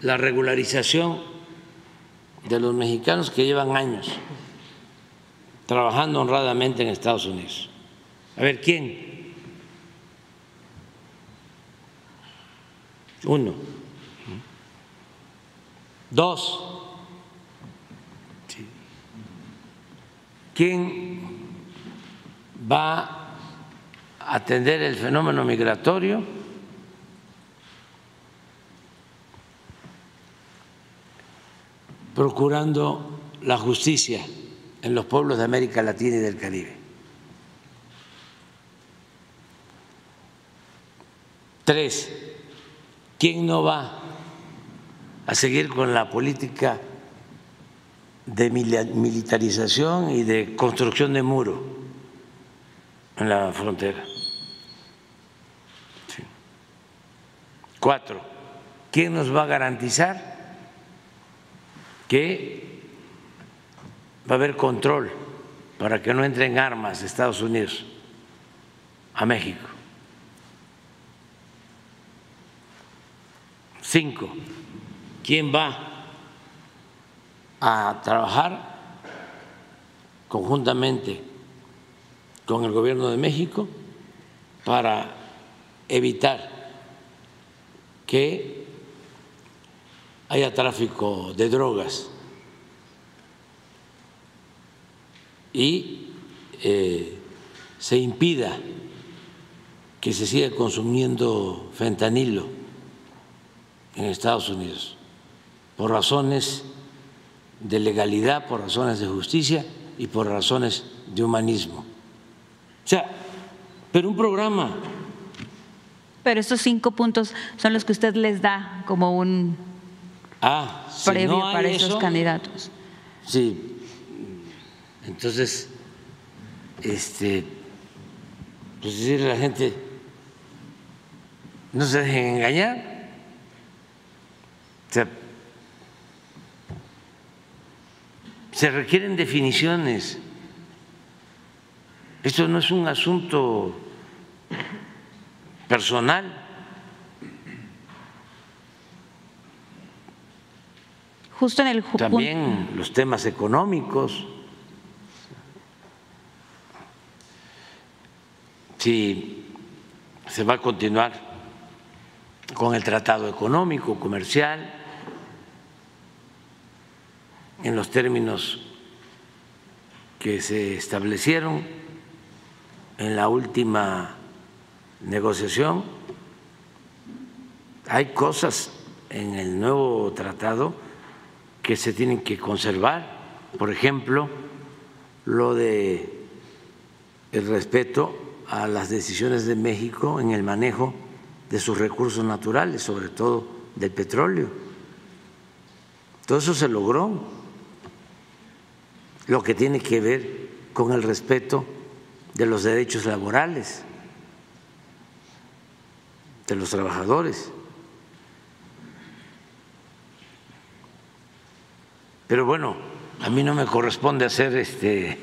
la regularización de los mexicanos que llevan años trabajando honradamente en Estados Unidos. A ver, ¿quién? Uno. Dos. ¿Quién va atender el fenómeno migratorio, procurando la justicia en los pueblos de América Latina y del Caribe. Tres, ¿quién no va a seguir con la política de militarización y de construcción de muro en la frontera? Cuatro, ¿quién nos va a garantizar que va a haber control para que no entren armas de Estados Unidos a México? Cinco, ¿quién va a trabajar conjuntamente con el gobierno de México para evitar que haya tráfico de drogas y eh, se impida que se siga consumiendo fentanilo en Estados Unidos por razones de legalidad, por razones de justicia y por razones de humanismo. O sea, pero un programa
pero estos cinco puntos son los que usted les da como un
ah,
previo para esos candidatos.
Sí, entonces, este, pues decirle a la gente no se dejen engañar. se requieren definiciones. Esto no es un asunto personal.
Justo en el
También los temas económicos. Si se va a continuar con el tratado económico, comercial, en los términos que se establecieron en la última negociación. Hay cosas en el nuevo tratado que se tienen que conservar, por ejemplo, lo de el respeto a las decisiones de México en el manejo de sus recursos naturales, sobre todo del petróleo. Todo eso se logró. Lo que tiene que ver con el respeto de los derechos laborales de los trabajadores. Pero bueno, a mí no me corresponde hacer este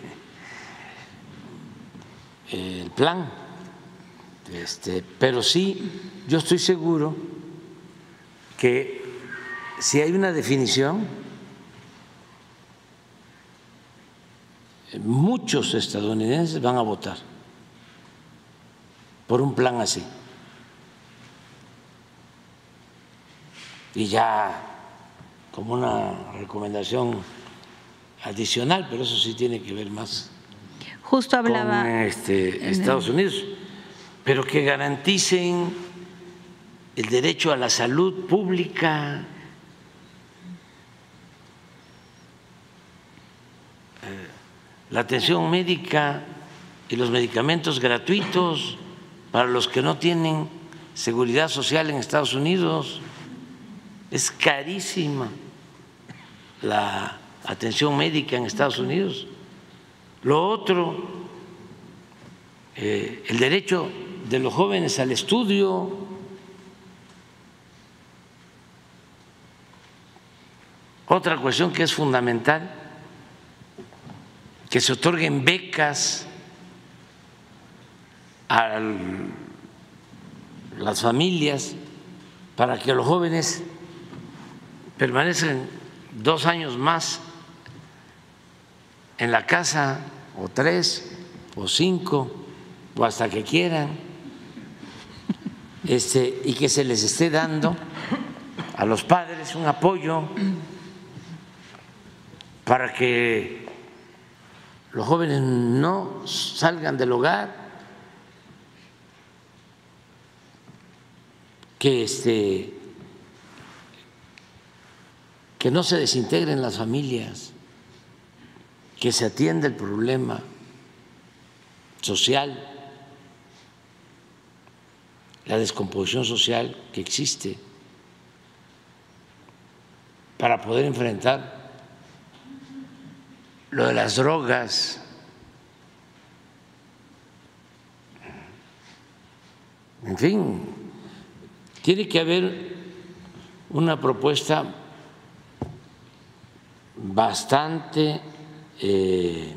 el plan, este, pero sí, yo estoy seguro que si hay una definición, muchos estadounidenses van a votar por un plan así. Y ya como una recomendación adicional, pero eso sí tiene que ver más
Justo hablaba
con este, Estados Unidos, pero que garanticen el derecho a la salud pública, eh, la atención médica y los medicamentos gratuitos para los que no tienen seguridad social en Estados Unidos. Es carísima la atención médica en Estados Unidos. Lo otro, eh, el derecho de los jóvenes al estudio. Otra cuestión que es fundamental, que se otorguen becas a las familias para que los jóvenes permanezcan dos años más en la casa, o tres, o cinco, o hasta que quieran, este, y que se les esté dando a los padres un apoyo para que los jóvenes no salgan del hogar, que este que no se desintegren las familias, que se atienda el problema social, la descomposición social que existe, para poder enfrentar lo de las drogas. En fin, tiene que haber una propuesta bastante eh,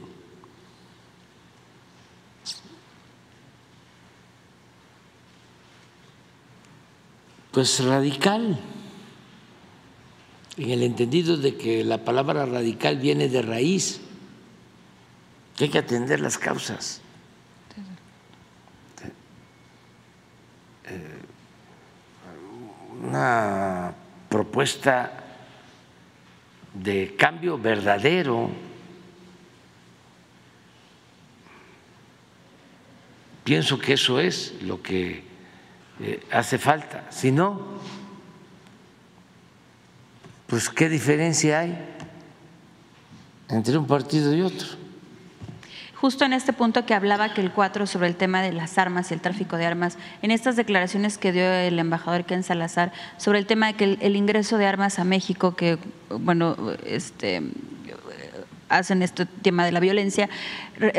pues radical, en el entendido de que la palabra radical viene de raíz, que hay que atender las causas. Eh, una propuesta de cambio verdadero. Pienso que eso es lo que eh, hace falta. Si no, pues qué diferencia hay entre un partido y otro.
Justo en este punto que hablaba que el 4 sobre el tema de las armas y el tráfico de armas, en estas declaraciones que dio el embajador Ken Salazar sobre el tema de que el, ingreso de armas a México, que bueno, este hacen este tema de la violencia,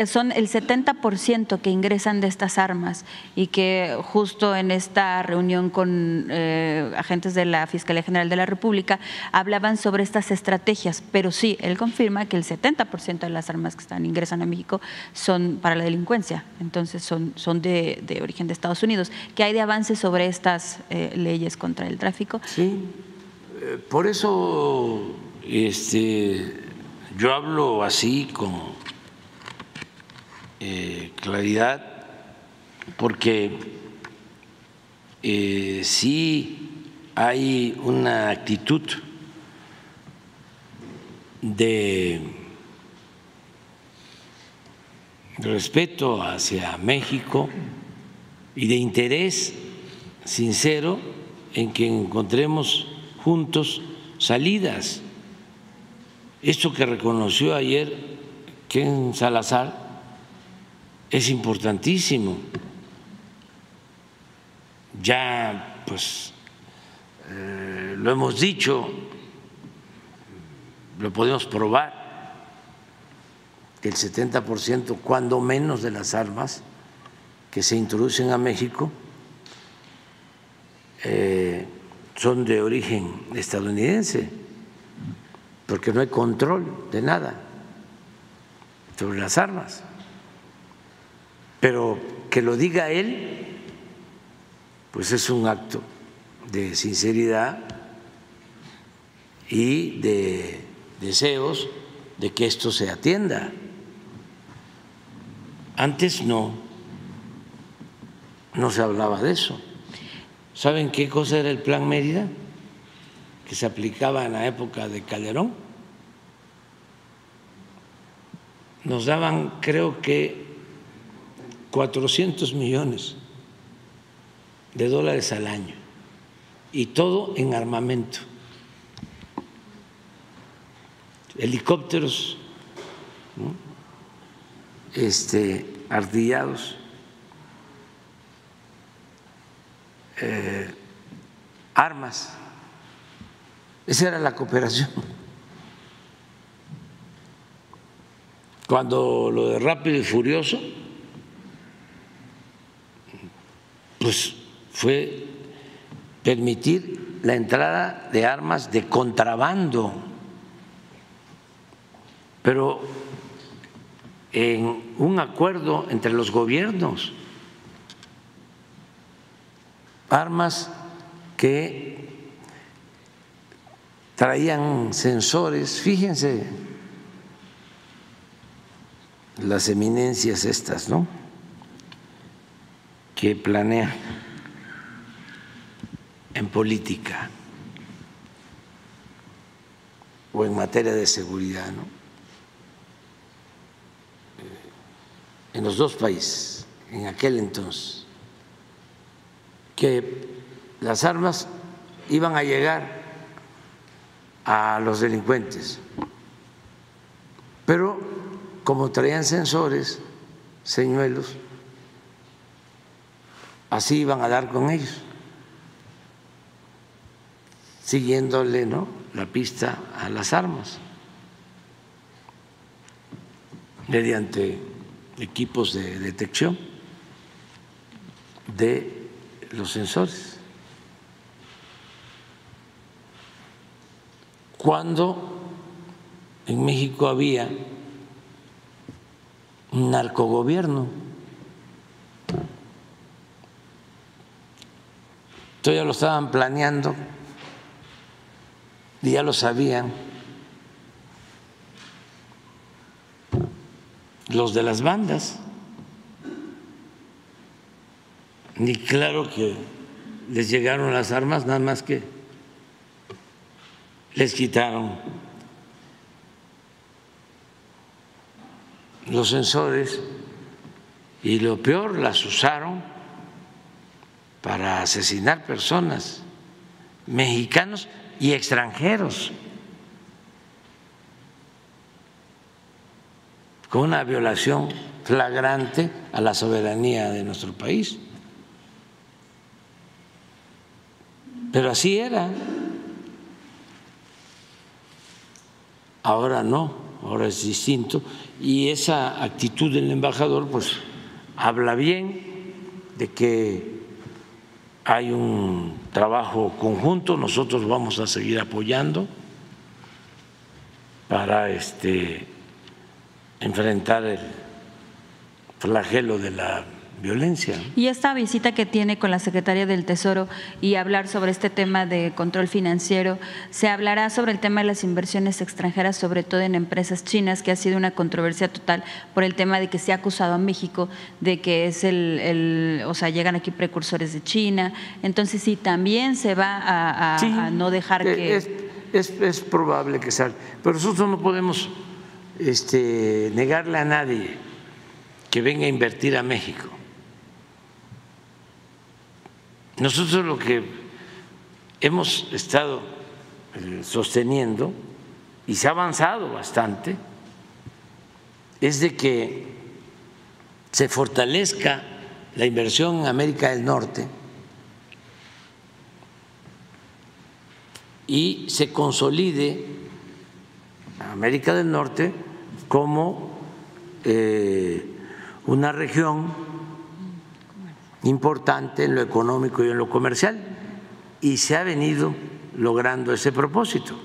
son el 70% que ingresan de estas armas y que justo en esta reunión con eh, agentes de la Fiscalía General de la República hablaban sobre estas estrategias, pero sí, él confirma que el 70% de las armas que están ingresan a México son para la delincuencia, entonces son, son de, origen de Estados Unidos. ¿Qué hay de avance sobre estas eh, leyes contra el tráfico?
Sí, eh, por eso este yo hablo así con eh, claridad porque eh, sí hay una actitud de respeto hacia México y de interés sincero en que encontremos juntos salidas esto que reconoció ayer Ken Salazar es importantísimo. Ya, pues, eh, lo hemos dicho, lo podemos probar, que el 70%, cuando menos de las armas que se introducen a México, eh, son de origen estadounidense porque no hay control de nada sobre las armas. Pero que lo diga él, pues es un acto de sinceridad y de deseos de que esto se atienda. Antes no, no se hablaba de eso. ¿Saben qué cosa era el Plan Mérida? Que se aplicaba en la época de Calderón, nos daban creo que 400 millones de dólares al año y todo en armamento. Helicópteros este, artillados, eh, armas esa era la cooperación. Cuando lo de rápido y furioso, pues fue permitir la entrada de armas de contrabando, pero en un acuerdo entre los gobiernos, armas que traían sensores, fíjense las eminencias estas, ¿no? Que planean en política o en materia de seguridad, ¿no? En los dos países, en aquel entonces, que las armas iban a llegar a los delincuentes. Pero como traían sensores, señuelos, así iban a dar con ellos, siguiéndole ¿no? la pista a las armas, mediante equipos de detección de los sensores. Cuando en México había un narcogobierno. Entonces ya lo estaban planeando y ya lo sabían los de las bandas. Ni claro que les llegaron las armas, nada más que les quitaron los sensores y lo peor, las usaron para asesinar personas, mexicanos y extranjeros, con una violación flagrante a la soberanía de nuestro país. Pero así era. Ahora no, ahora es distinto, y esa actitud del embajador pues habla bien de que hay un trabajo conjunto, nosotros vamos a seguir apoyando para este enfrentar el flagelo de la violencia.
Y esta visita que tiene con la Secretaría del Tesoro y hablar sobre este tema de control financiero, se hablará sobre el tema de las inversiones extranjeras, sobre todo en empresas chinas, que ha sido una controversia total por el tema de que se ha acusado a México de que es el, o sea, llegan aquí precursores de China. Entonces, sí, también se va a, no dejar
eh,
que...
Es, es, probable que salga, pero nosotros no podemos este, negarle a nadie que venga a invertir a México. Nosotros lo que hemos estado eh, sosteniendo, y se ha avanzado bastante, es de que se fortalezca la inversión en América del Norte y se consolide América del Norte como eh, una región importante en lo económico y en lo comercial y se ha venido logrando ese propósito.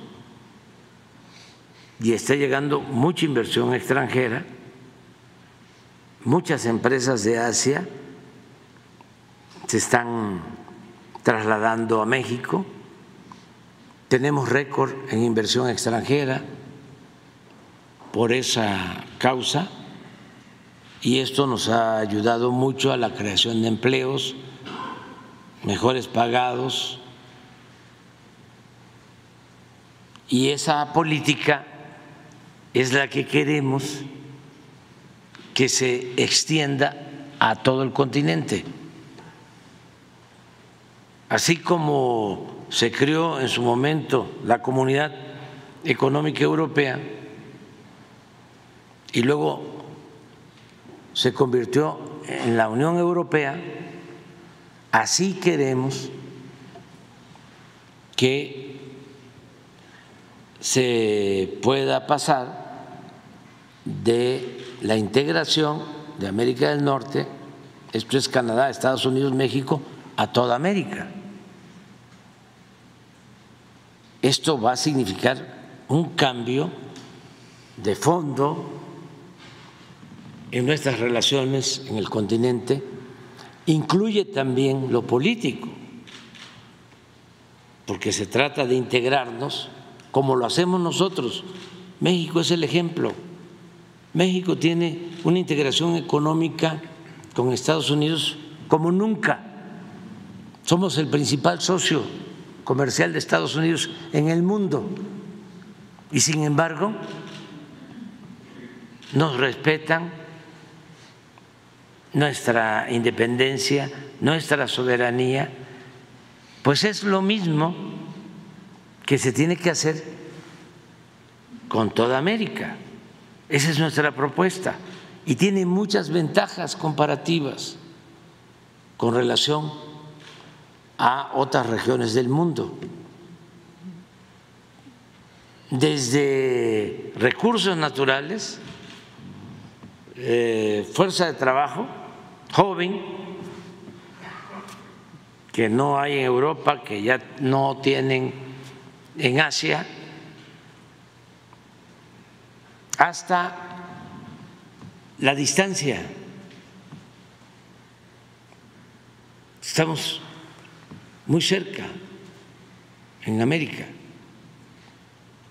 Y está llegando mucha inversión extranjera, muchas empresas de Asia se están trasladando a México, tenemos récord en inversión extranjera por esa causa y esto nos ha ayudado mucho a la creación de empleos mejores pagados y esa política es la que queremos que se extienda a todo el continente. Así como se creó en su momento la Comunidad Económica Europea y luego se convirtió en la Unión Europea, así queremos que se pueda pasar de la integración de América del Norte, esto es Canadá, Estados Unidos, México, a toda América. Esto va a significar un cambio de fondo en nuestras relaciones en el continente incluye también lo político, porque se trata de integrarnos como lo hacemos nosotros. México es el ejemplo. México tiene una integración económica con Estados Unidos como nunca. Somos el principal socio comercial de Estados Unidos en el mundo. Y sin embargo, nos respetan nuestra independencia, nuestra soberanía, pues es lo mismo que se tiene que hacer con toda América. Esa es nuestra propuesta y tiene muchas ventajas comparativas con relación a otras regiones del mundo. Desde recursos naturales, eh, fuerza de trabajo, joven que no hay en Europa, que ya no tienen en Asia, hasta la distancia. Estamos muy cerca en América.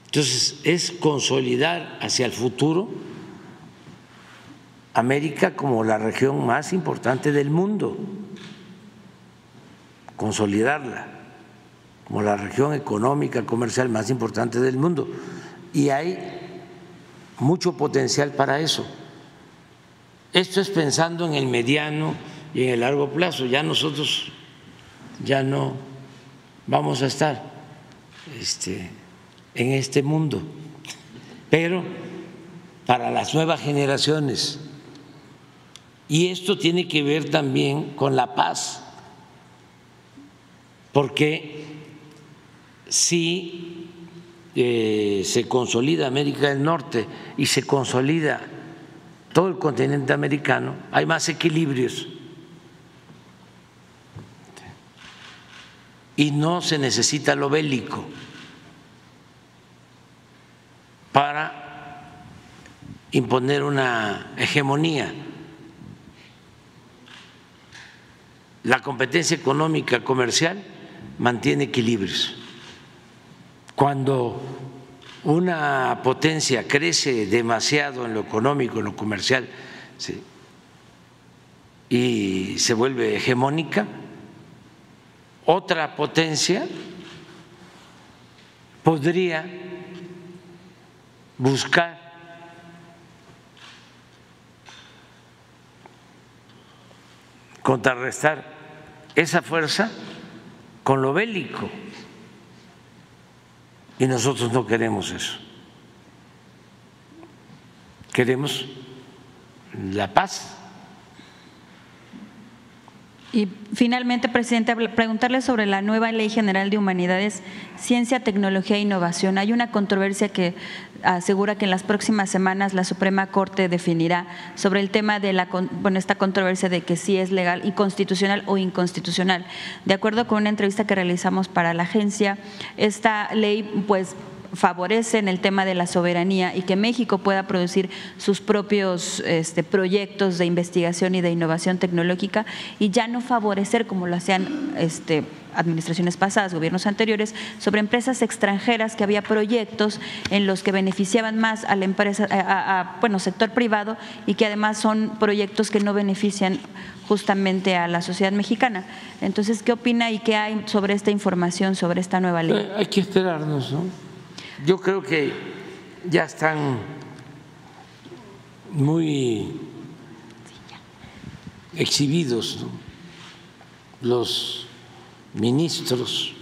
Entonces es consolidar hacia el futuro América como la región más importante del mundo, consolidarla como la región económica, comercial más importante del mundo. Y hay mucho potencial para eso. Esto es pensando en el mediano y en el largo plazo. Ya nosotros ya no vamos a estar este, en este mundo, pero para las nuevas generaciones y esto tiene que ver también con la paz, porque si eh, se consolida América del Norte y se consolida todo el continente americano, hay más equilibrios y no se necesita lo bélico para imponer una hegemonía. La competencia económica comercial mantiene equilibrios. Cuando una potencia crece demasiado en lo económico, en lo comercial, y se vuelve hegemónica, otra potencia podría buscar contrarrestar esa fuerza con lo bélico. Y nosotros no queremos eso. Queremos la paz.
Y finalmente, presidente, preguntarle sobre la nueva Ley General de Humanidades, Ciencia, Tecnología e Innovación. Hay una controversia que asegura que en las próximas semanas la Suprema Corte definirá sobre el tema de la, bueno, esta controversia de que si es legal y constitucional o inconstitucional. De acuerdo con una entrevista que realizamos para la agencia, esta ley pues favorecen el tema de la soberanía y que México pueda producir sus propios este, proyectos de investigación y de innovación tecnológica y ya no favorecer como lo hacían este, administraciones pasadas, gobiernos anteriores, sobre empresas extranjeras que había proyectos en los que beneficiaban más a la empresa, a, bueno, sector privado y que además son proyectos que no benefician justamente a la sociedad mexicana. Entonces, ¿qué opina y qué hay sobre esta información, sobre esta nueva ley?
Hay que esperarnos, ¿no? Yo creo que ya están muy exhibidos los ministros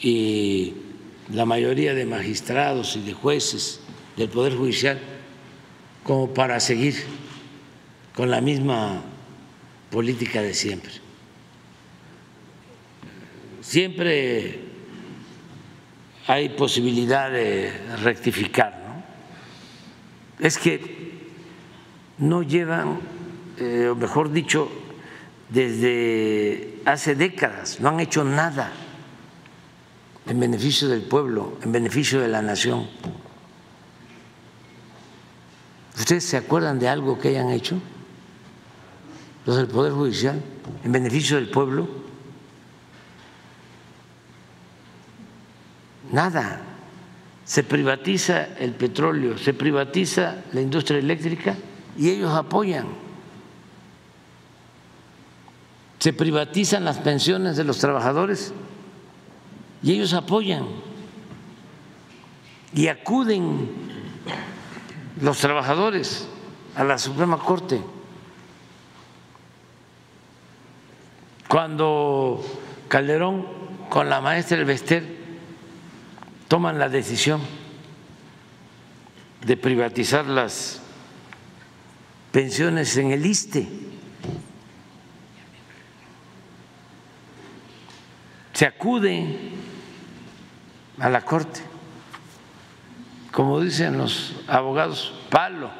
y la mayoría de magistrados y de jueces del Poder Judicial como para seguir con la misma política de siempre. Siempre hay posibilidad de rectificar. ¿no? Es que no llevan, eh, o mejor dicho, desde hace décadas, no han hecho nada en beneficio del pueblo, en beneficio de la nación. ¿Ustedes se acuerdan de algo que hayan hecho? Los del Poder Judicial, en beneficio del pueblo. Nada. Se privatiza el petróleo, se privatiza la industria eléctrica y ellos apoyan. Se privatizan las pensiones de los trabajadores y ellos apoyan. Y acuden los trabajadores a la Suprema Corte. Cuando Calderón con la maestra El toman la decisión de privatizar las pensiones en el ISTE. Se acude a la Corte, como dicen los abogados, palo,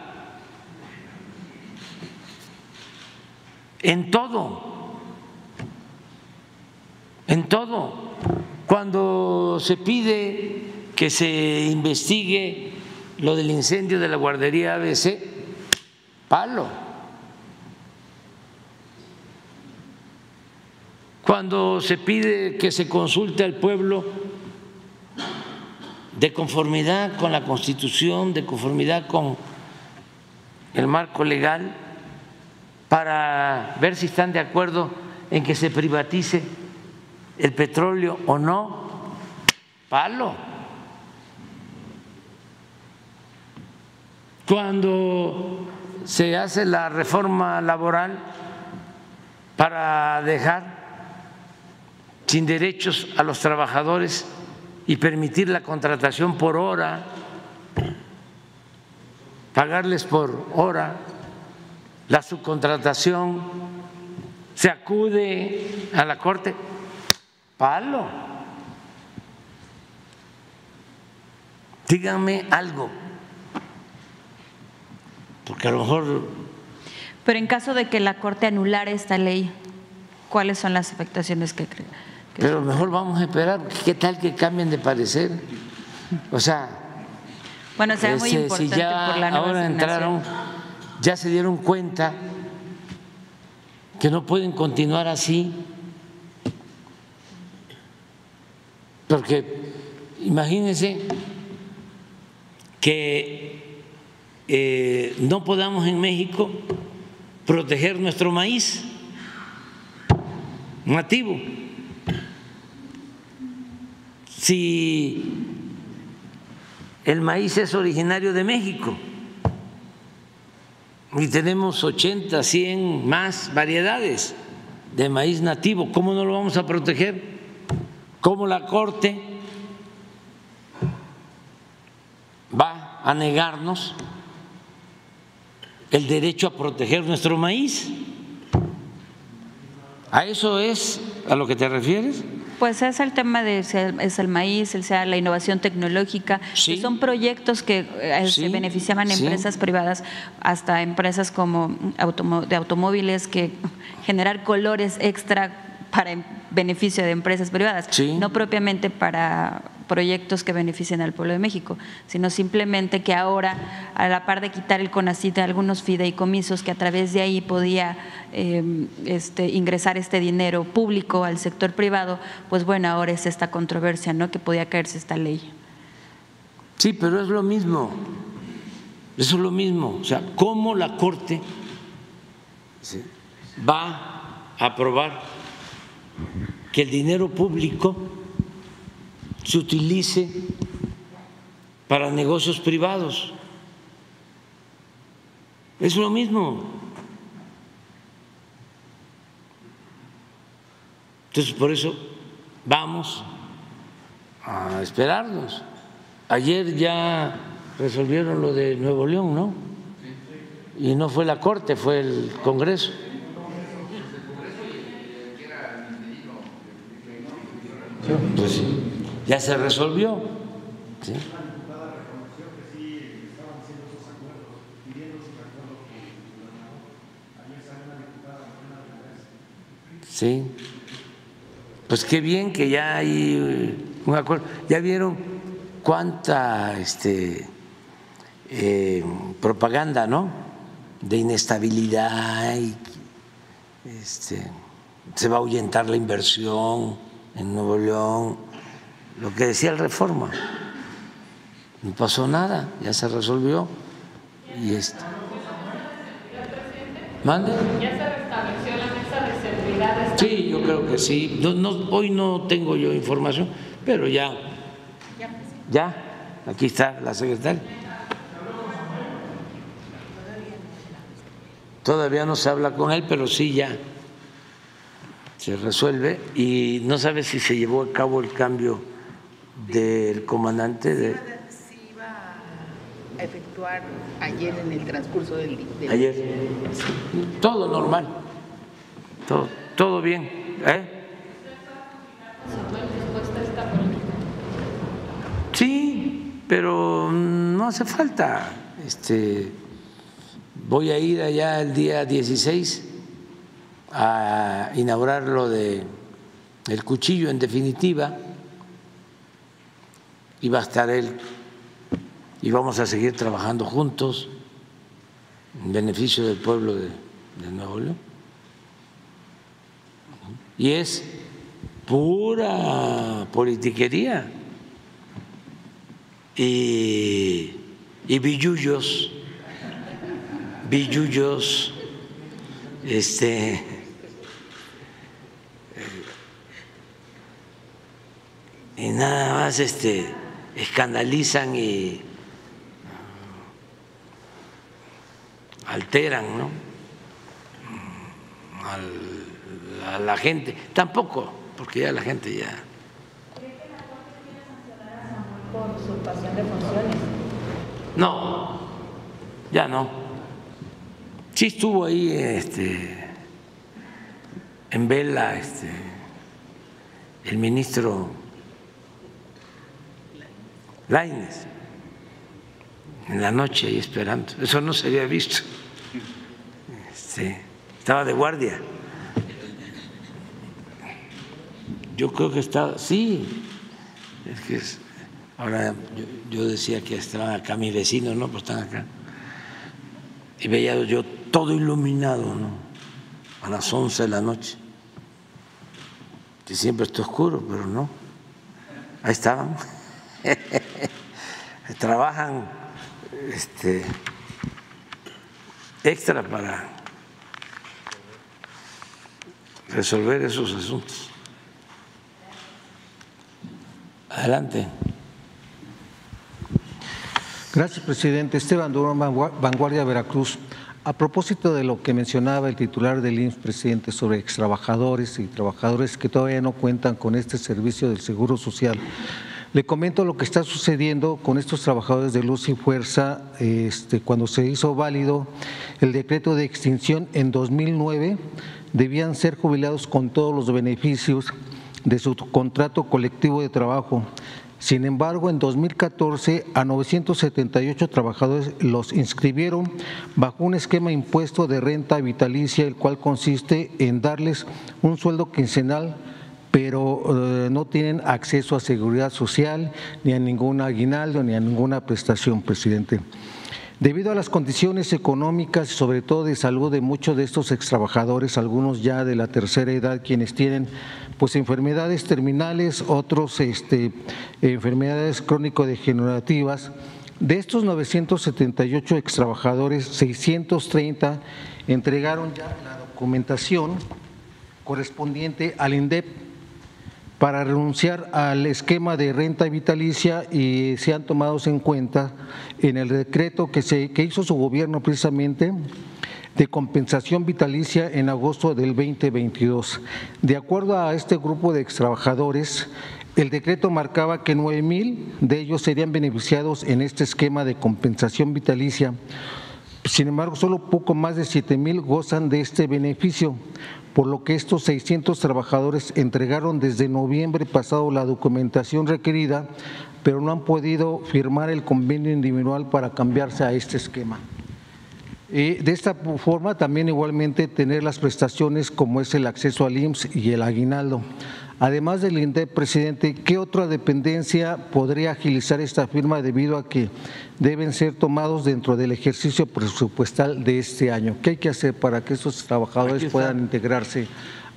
en todo, en todo cuando se pide que se investigue lo del incendio de la guardería ABC, palo. Cuando se pide que se consulte al pueblo de conformidad con la Constitución, de conformidad con el marco legal, para ver si están de acuerdo en que se privatice el petróleo o no, palo. Cuando se hace la reforma laboral para dejar sin derechos a los trabajadores y permitir la contratación por hora, pagarles por hora, la subcontratación, se acude a la Corte palo. díganme algo, porque a lo mejor...
Pero en caso de que la Corte anulara esta ley, ¿cuáles son las afectaciones que creen?
Pero mejor vamos a esperar, ¿qué tal que cambien de parecer? O sea,
bueno, será muy importante
si ya
por la nueva
ahora entraron, ya se dieron cuenta que no pueden continuar así, porque imagínense que eh, no podamos en México proteger nuestro maíz nativo. Si el maíz es originario de México y tenemos 80, 100 más variedades de maíz nativo, ¿cómo no lo vamos a proteger? ¿Cómo la Corte va a negarnos el derecho a proteger nuestro maíz? ¿A eso es a lo que te refieres?
Pues es el tema de si es el maíz, el sea la innovación tecnológica,
Sí.
que son proyectos que eh,
Sí,
se beneficiaban
sí.
empresas privadas, hasta empresas como de automóviles que generar colores extra para en beneficio de empresas privadas,
Sí.
no propiamente para proyectos que beneficien al pueblo de México, sino simplemente que ahora, a la par de quitar el CONACYT de algunos fideicomisos que a través de ahí podía eh, este, ingresar este dinero público al sector privado, pues bueno, ahora es esta controversia, ¿no? Que podía caerse esta ley.
Sí, pero es lo mismo. Eso es lo mismo. O sea, ¿cómo la Corte va a aprobar que el dinero público se utilice para negocios privados? Es lo mismo. Entonces, por eso vamos a esperarnos. Ayer ya resolvieron lo de Nuevo León, ¿no? Y no fue la Corte, fue el Congreso. Pues ya se resolvió. ¿sí? Sí. Pues qué bien que ya hay eh, un acuerdo. ¿Ya vieron cuánta este, eh, propaganda, no? De inestabilidad y este, se va a ahuyentar la inversión en Nuevo León, lo que decía el Reforma. No pasó nada, ya se resolvió. Y este. ¿Mande? Sí, yo creo que sí. No, no, hoy no tengo yo información, pero ya, ya, aquí está la secretaria. Todavía no se habla con él, pero sí ya se resuelve y no sabe si se llevó a cabo el cambio del comandante de
Sí iba a efectuar ayer en el transcurso del día.
ayer. Todo normal, todo, todo bien. ¿eh? Sí, pero no hace falta. Este, voy a ir allá el día 16 a inaugurar lo de el cuchillo en definitiva y va a estar él y vamos a seguir trabajando juntos en beneficio del pueblo de, Nuevo León. Y es pura politiquería y, y billullos, billullos, este, nada más este, escandalizan y alteran ¿no? A la gente. Tampoco, porque ya la gente ya. No, ya no. Sí estuvo ahí este, en vela este, el ministro Laines, en la noche ahí esperando. Eso no se había visto. Este, estaba de guardia. Yo creo que estaba, sí, es que ahora yo, decía que estaban acá mis vecinos, ¿no? Pues están acá. Y veía yo todo iluminado, ¿no? A las 11 de la noche. Que siempre está oscuro, pero no. Ahí estaban. [laughs] Trabajan este, extra para resolver esos asuntos. Adelante.
Gracias, presidente. Esteban Durán, Vanguardia Veracruz. A propósito de lo que mencionaba el titular del IMSS, presidente, sobre extrabajadores y trabajadores que todavía no cuentan con este servicio del Seguro Social, le comento lo que está sucediendo con estos trabajadores de luz y fuerza este, cuando se hizo válido el decreto de extinción en 2009 debían ser jubilados con todos los beneficios de su contrato colectivo de trabajo. Sin embargo, en 2014 a 978 trabajadores los inscribieron bajo un esquema impuesto de renta vitalicia, el cual consiste en darles un sueldo quincenal pero eh, no tienen acceso a seguridad social, ni a ningún aguinaldo, ni a ninguna prestación, presidente. Debido a las condiciones económicas y sobre todo de salud de muchos de estos extrabajadores, algunos ya de la tercera edad, quienes tienen pues enfermedades terminales, otros este, enfermedades crónico-degenerativas, de estos 978 extrabajadores, 630 entregaron ya la documentación correspondiente al INDEP para renunciar al esquema de renta vitalicia y se han tomado en cuenta en el decreto que, se, que hizo su gobierno precisamente de compensación vitalicia en agosto del 2022. De acuerdo a este grupo de extrabajadores, el decreto marcaba que 9 mil de ellos serían beneficiados en este esquema de compensación vitalicia. Sin embargo, solo poco más de 7 mil gozan de este beneficio, por lo que estos 600 trabajadores entregaron desde noviembre pasado la documentación requerida, pero no han podido firmar el convenio individual para cambiarse a este esquema. de esta forma, también igualmente tener las prestaciones como es el acceso al IMSS y el aguinaldo. Además del INDEP, presidente, ¿qué otra dependencia podría agilizar esta firma debido a que deben ser tomados dentro del ejercicio presupuestal de este año? ¿Qué hay que hacer para que estos trabajadores puedan integrarse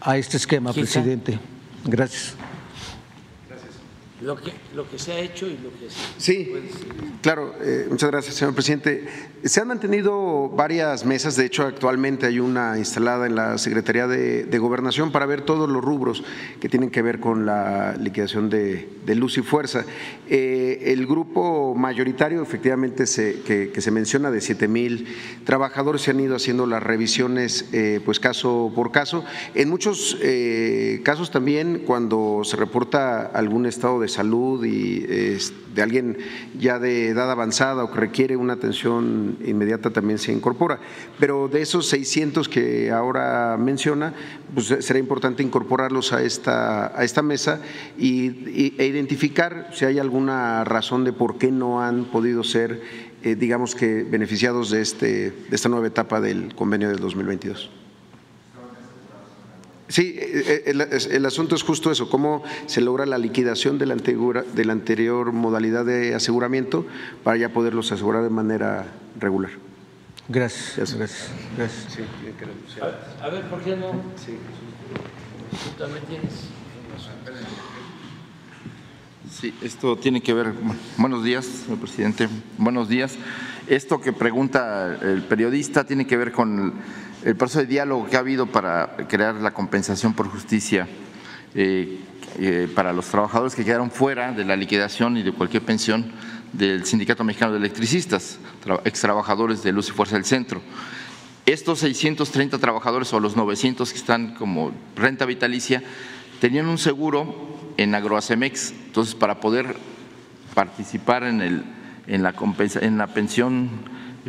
a este esquema, presidente? Gracias
lo que, lo que se ha hecho y lo que se
Sí, claro, eh, muchas gracias, señor presidente. Se han mantenido varias mesas, de hecho, actualmente hay una instalada en la Secretaría de, Gobernación para ver todos los rubros que tienen que ver con la liquidación de, luz y fuerza. Eh, el grupo mayoritario, efectivamente, se, que, se menciona de 7 mil trabajadores, se han ido haciendo las revisiones, eh, pues caso por caso. En muchos casos también, cuando se reporta algún estado de salud y de alguien ya de edad avanzada o que requiere una atención inmediata también se incorpora. Pero de esos 600 que ahora menciona, pues será importante incorporarlos a esta, a esta mesa y, e identificar si hay alguna razón de por qué no han podido ser, eh, digamos que, beneficiados de, este, de esta nueva etapa del convenio del 2022. Sí, eh, eh, el, asunto es justo eso, cómo se logra la liquidación de la, anterior, de la anterior modalidad de aseguramiento para ya poderlos asegurar de manera regular.
Gracias. Gracias. Gracias.
A, ver, ¿por qué no? Sí. Tú también tienes.
Sí, esto tiene que ver. Buenos días, señor presidente. Buenos días. Esto que pregunta el periodista tiene que ver con el proceso de diálogo que ha habido para crear la compensación por justicia eh, eh, para los trabajadores que quedaron fuera de la liquidación y de cualquier pensión del Sindicato Mexicano de Electricistas, ex trabajadores de Luz y Fuerza del Centro. Estos 630 trabajadores o los 900 que están como renta vitalicia tenían un seguro en Agroacemex, entonces para poder participar en, el, en, la, en la pensión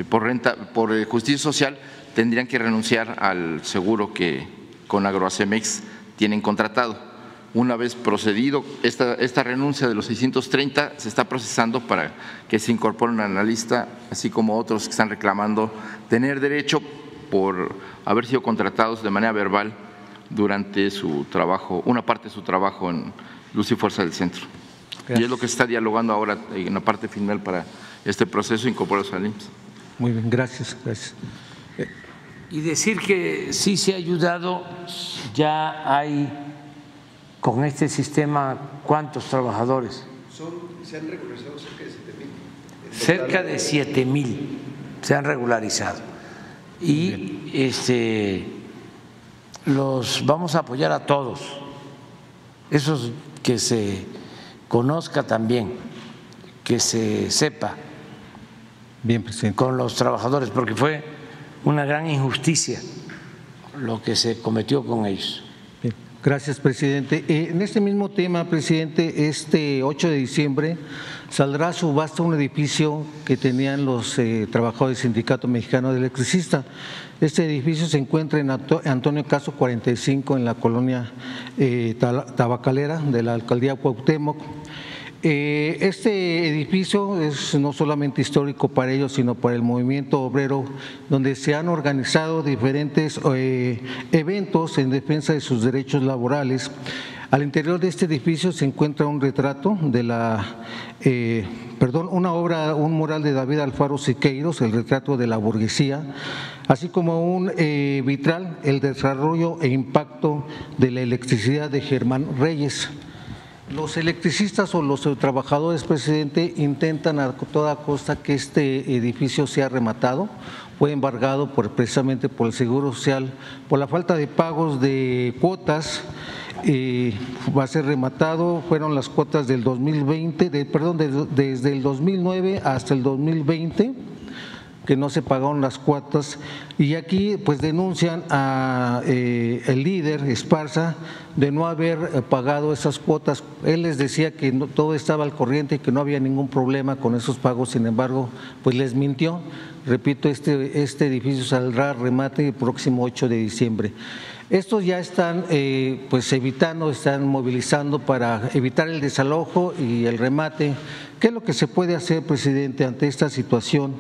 por renta por justicia social tendrían que renunciar al seguro que con Agroacemex tienen contratado. una vez procedido esta, esta renuncia de los 630, se está procesando para que se incorporen a la lista, así como otros que están reclamando tener derecho por haber sido contratados de manera verbal durante su trabajo, una parte de su trabajo en Luz y Fuerza del Centro. Y es lo que se está dialogando ahora en la parte final para este proceso incorporarse al IMSS.
Muy bien, gracias, gracias.
Y decir que sí se ha ayudado, ya hay con este sistema, ¿cuántos trabajadores?
se han regularizado cerca de 7 mil.
Cerca de 7 mil se han regularizado. Y este, los vamos a apoyar a todos, esos que se conozca también, que se sepa
Bien, presidente.
con los trabajadores, porque fue una gran injusticia lo que se cometió con ellos.
Gracias, presidente. Eh, En este mismo tema, presidente, este 8 de diciembre saldrá a subasta un edificio que tenían los eh, trabajadores del Sindicato Mexicano de Electricistas. Este edificio se encuentra en Anto- Antonio Caso 45, en la colonia eh, Tabacalera de la alcaldía Cuauhtémoc. Eh, Este edificio es no solamente histórico para ellos, sino para el movimiento obrero, donde se han organizado diferentes eh, eventos en defensa de sus derechos laborales. Al interior de este edificio se encuentra un retrato de la, eh, perdón, una obra, un mural de David Alfaro Siqueiros, el retrato de la burguesía, así como un vitral, el desarrollo e impacto de la electricidad de Germán Reyes. Los electricistas o los trabajadores, presidente, intentan a toda costa que este edificio sea rematado, fue embargado por, precisamente por el Seguro Social, por la falta de pagos de cuotas, eh, va a ser rematado, fueron las cuotas del 2020, de- perdón, de- desde el 2009 hasta el 2020 que no se pagaron las cuotas y aquí pues denuncian a eh, el líder Esparza de no haber eh, pagado esas cuotas. Él les decía que todo estaba al corriente y que no había ningún problema con esos pagos, sin embargo, pues les mintió. Repito, este, este edificio saldrá remate el próximo 8 de diciembre. Estos ya están eh, pues evitando, están movilizando para evitar el desalojo y el remate. ¿Qué es lo que se puede hacer, presidente, ante esta situación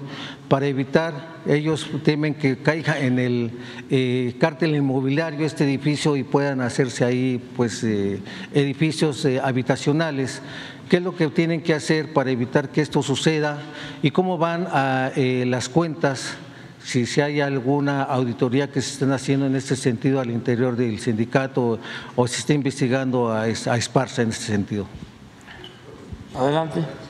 para evitar? Ellos temen que caiga en el eh, cártel inmobiliario este edificio y puedan hacerse ahí pues eh, edificios eh, habitacionales. ¿Qué es lo que tienen que hacer para evitar que esto suceda? ¿Y cómo van a eh, las cuentas? si, si hay alguna auditoría que se estén haciendo en este sentido al interior del sindicato o si está investigando a, a Esparza en este sentido.
Adelante.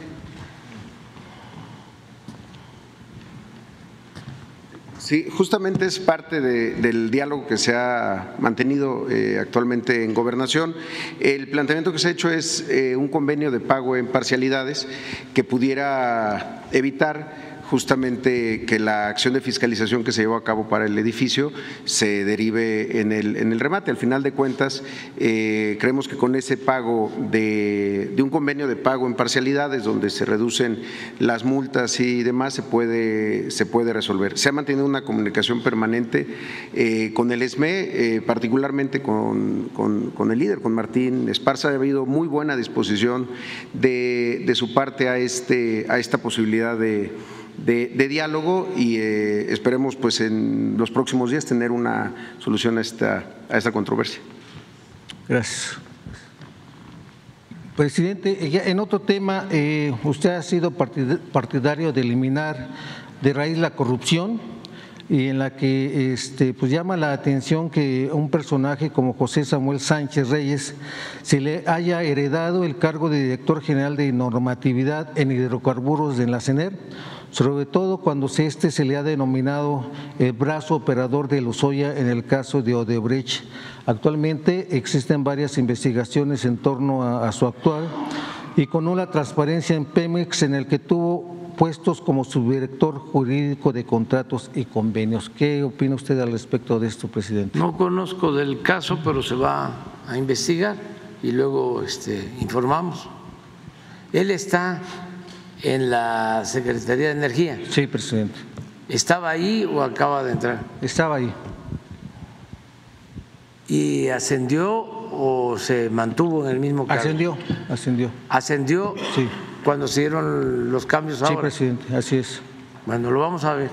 Sí, justamente es parte de- del diálogo que se ha mantenido eh, actualmente en gobernación. El planteamiento que se ha hecho es eh, un convenio de pago en parcialidades que pudiera evitar justamente que la acción de fiscalización que se llevó a cabo para el edificio se derive en el, en el remate. Al final de cuentas, eh, creemos que con ese pago de, de un convenio de pago en parcialidades, donde se reducen las multas y demás, se puede, se puede resolver. Se ha mantenido una comunicación permanente eh, con el ESME, eh, particularmente con, con- con el líder, con Martín Esparza. Ha habido muy buena disposición de, de su parte a, este, a esta posibilidad de de, diálogo y eh, esperemos pues en los próximos días tener una solución a esta, a esta controversia.
Gracias. Presidente, eh, en otro tema, eh, usted ha sido partid- partidario de eliminar de raíz la corrupción y en la que este, pues llama la atención que un personaje como José Samuel Sánchez Reyes se le haya heredado el cargo de director general de normatividad en hidrocarburos de la CENER, sobre todo cuando este se le ha denominado el brazo operador de Lozoya en el caso de Odebrecht. Actualmente existen varias investigaciones en torno a, a su actual y con una transparencia en Pemex en el que tuvo puestos como subdirector jurídico de contratos y convenios. ¿Qué opina usted al respecto de esto, presidente?
No conozco del caso, pero se va a investigar y luego este, informamos. Él está en la Secretaría de Energía.
Sí, presidente.
¿Estaba ahí o acaba de entrar?
Estaba ahí.
Y ascendió o se mantuvo en el mismo cargo?
Ascendió, ascendió.
¿Ascendió
Sí.
cuando se dieron los cambios
Sí,
ahora?
presidente, así es.
Bueno, lo vamos a ver.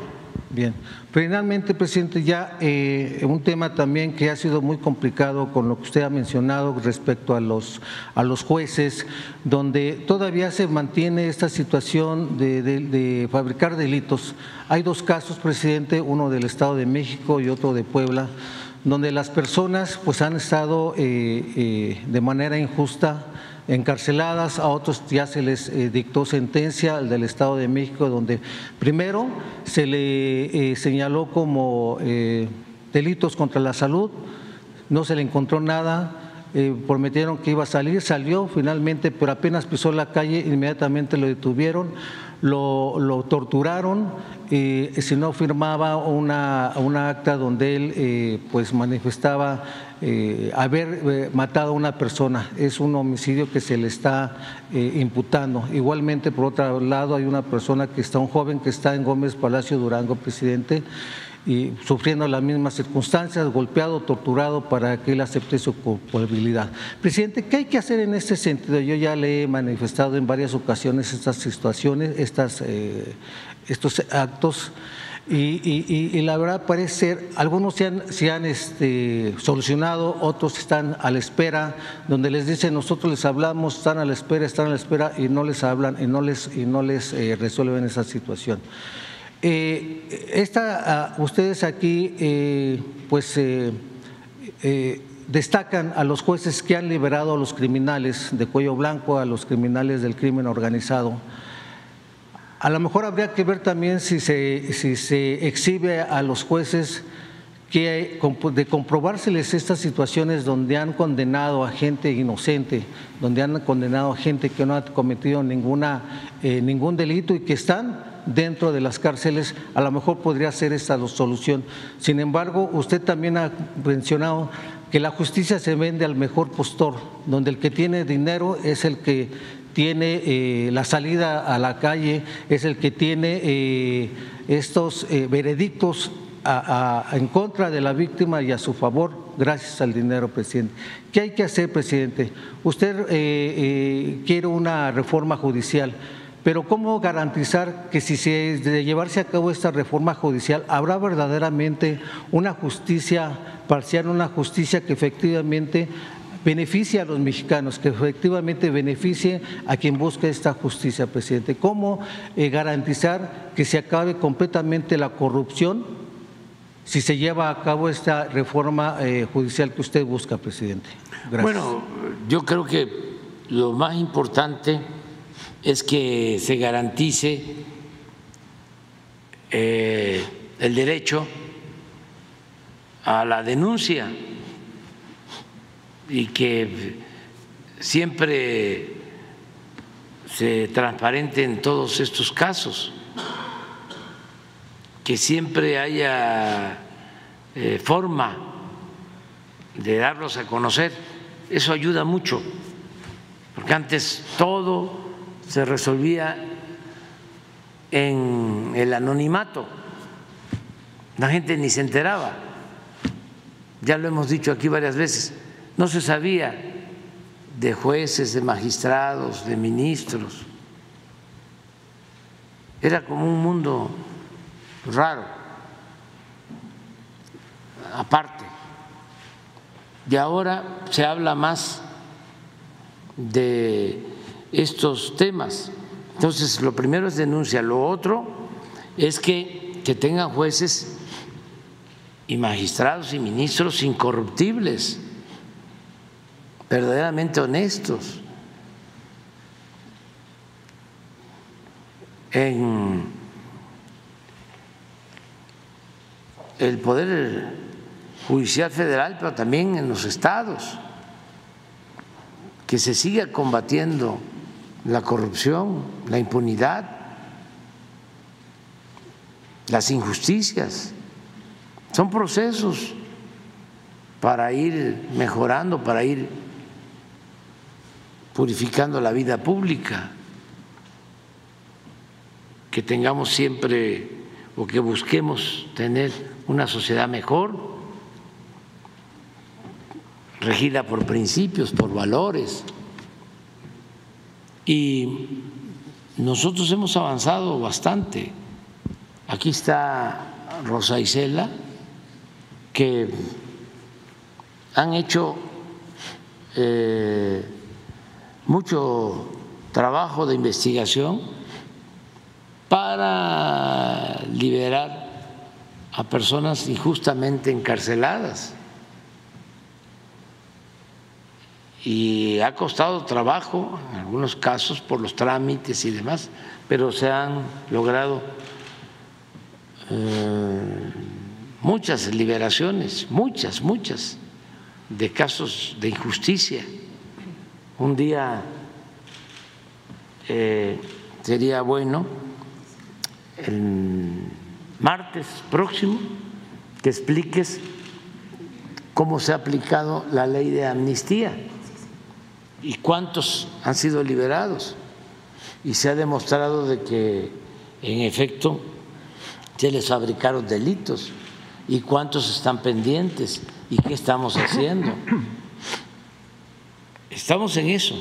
Bien. Finalmente, presidente, ya eh, un tema también que ha sido muy complicado con lo que usted ha mencionado respecto a los, a los jueces, donde todavía se mantiene esta situación de, de- fabricar delitos. Hay dos casos, presidente, uno del Estado de México y otro de Puebla, donde las personas pues han estado eh, eh, de manera injusta encarceladas, a otros ya se les eh, dictó sentencia, del Estado de México, donde primero se le eh, señaló como eh, delitos contra la salud, no se le encontró nada, prometieron que iba a salir, salió finalmente, pero apenas pisó la calle, inmediatamente lo detuvieron, lo, torturaron, eh, si no firmaba una, una acta donde él eh, pues manifestaba eh, haber eh, matado a una persona. Es un homicidio que se le está eh, imputando. Igualmente, por otro lado, hay una persona que está, un joven que está en Gómez Palacio Durango, presidente, y sufriendo las mismas circunstancias, golpeado, torturado para que él acepte su culpabilidad. Presidente, ¿qué hay que hacer en este sentido? Yo ya le he manifestado en varias ocasiones estas situaciones, estas, eh, estos actos. Y, la verdad parece ser, algunos se han, se han este, solucionado, otros están a la espera, donde les dicen nosotros les hablamos, están a la espera, están a la espera y no les hablan y no les, y no les eh, resuelven esa situación. Eh, ah, ustedes aquí, eh, pues, eh, eh, destacan a los jueces que han liberado a los criminales de cuello blanco, a los criminales del crimen organizado. A lo mejor habría que ver también si se, exhibe a los jueces de comprobárseles estas situaciones donde han condenado a gente inocente, donde han condenado a gente que no ha cometido ninguna, ningún delito y que están dentro de las cárceles, a lo mejor podría ser esta solución. Sin embargo, usted también ha mencionado que la justicia se vende al mejor postor, donde el que tiene dinero es el que tiene eh, la salida a la calle, es el que tiene eh, estos eh, veredictos en contra de la víctima y a su favor, gracias al dinero, presidente. ¿Qué hay que hacer, presidente? Usted quiere una reforma judicial. Pero ¿cómo garantizar que si se de llevarse a cabo esta reforma judicial habrá verdaderamente una justicia parcial, una justicia que efectivamente beneficie a los mexicanos, que efectivamente beneficie a quien busca esta justicia, presidente? ¿Cómo eh, garantizar que se acabe completamente la corrupción si se lleva a cabo esta reforma eh, judicial que usted busca, presidente? Gracias.
Bueno, yo creo que lo más importante es que se garantice eh, el derecho a la denuncia y que siempre se transparente en todos estos casos, que siempre haya eh, forma de darlos a conocer. Eso ayuda mucho, porque antes todo se resolvía en el anonimato, la gente ni se enteraba, ya lo hemos dicho aquí varias veces, no se sabía de jueces, de magistrados, de ministros, era como un mundo raro, aparte. Y ahora se habla más de estos temas. Entonces, lo primero es denuncia, lo otro es que, que tengan jueces y magistrados y ministros incorruptibles, verdaderamente honestos. En el Poder Judicial Federal, pero también en los estados que se siga combatiendo la corrupción, la impunidad, las injusticias. Son procesos para ir mejorando, para ir purificando la vida pública, que tengamos siempre o que busquemos tener una sociedad mejor, regida por principios, por valores. Y nosotros hemos avanzado bastante. Aquí está Rosa Isela, que han hecho eh, mucho trabajo de investigación para liberar a personas injustamente encarceladas. Y ha costado trabajo, en algunos casos, por los trámites y demás, pero se han logrado eh, muchas liberaciones, muchas, muchas, de casos de injusticia. Un día eh, sería bueno, el martes próximo, que expliques cómo se ha aplicado la ley de amnistía y cuántos han sido liberados. Y se ha demostrado de que, en efecto, se les fabricaron delitos y cuántos están pendientes y qué estamos haciendo. Estamos en eso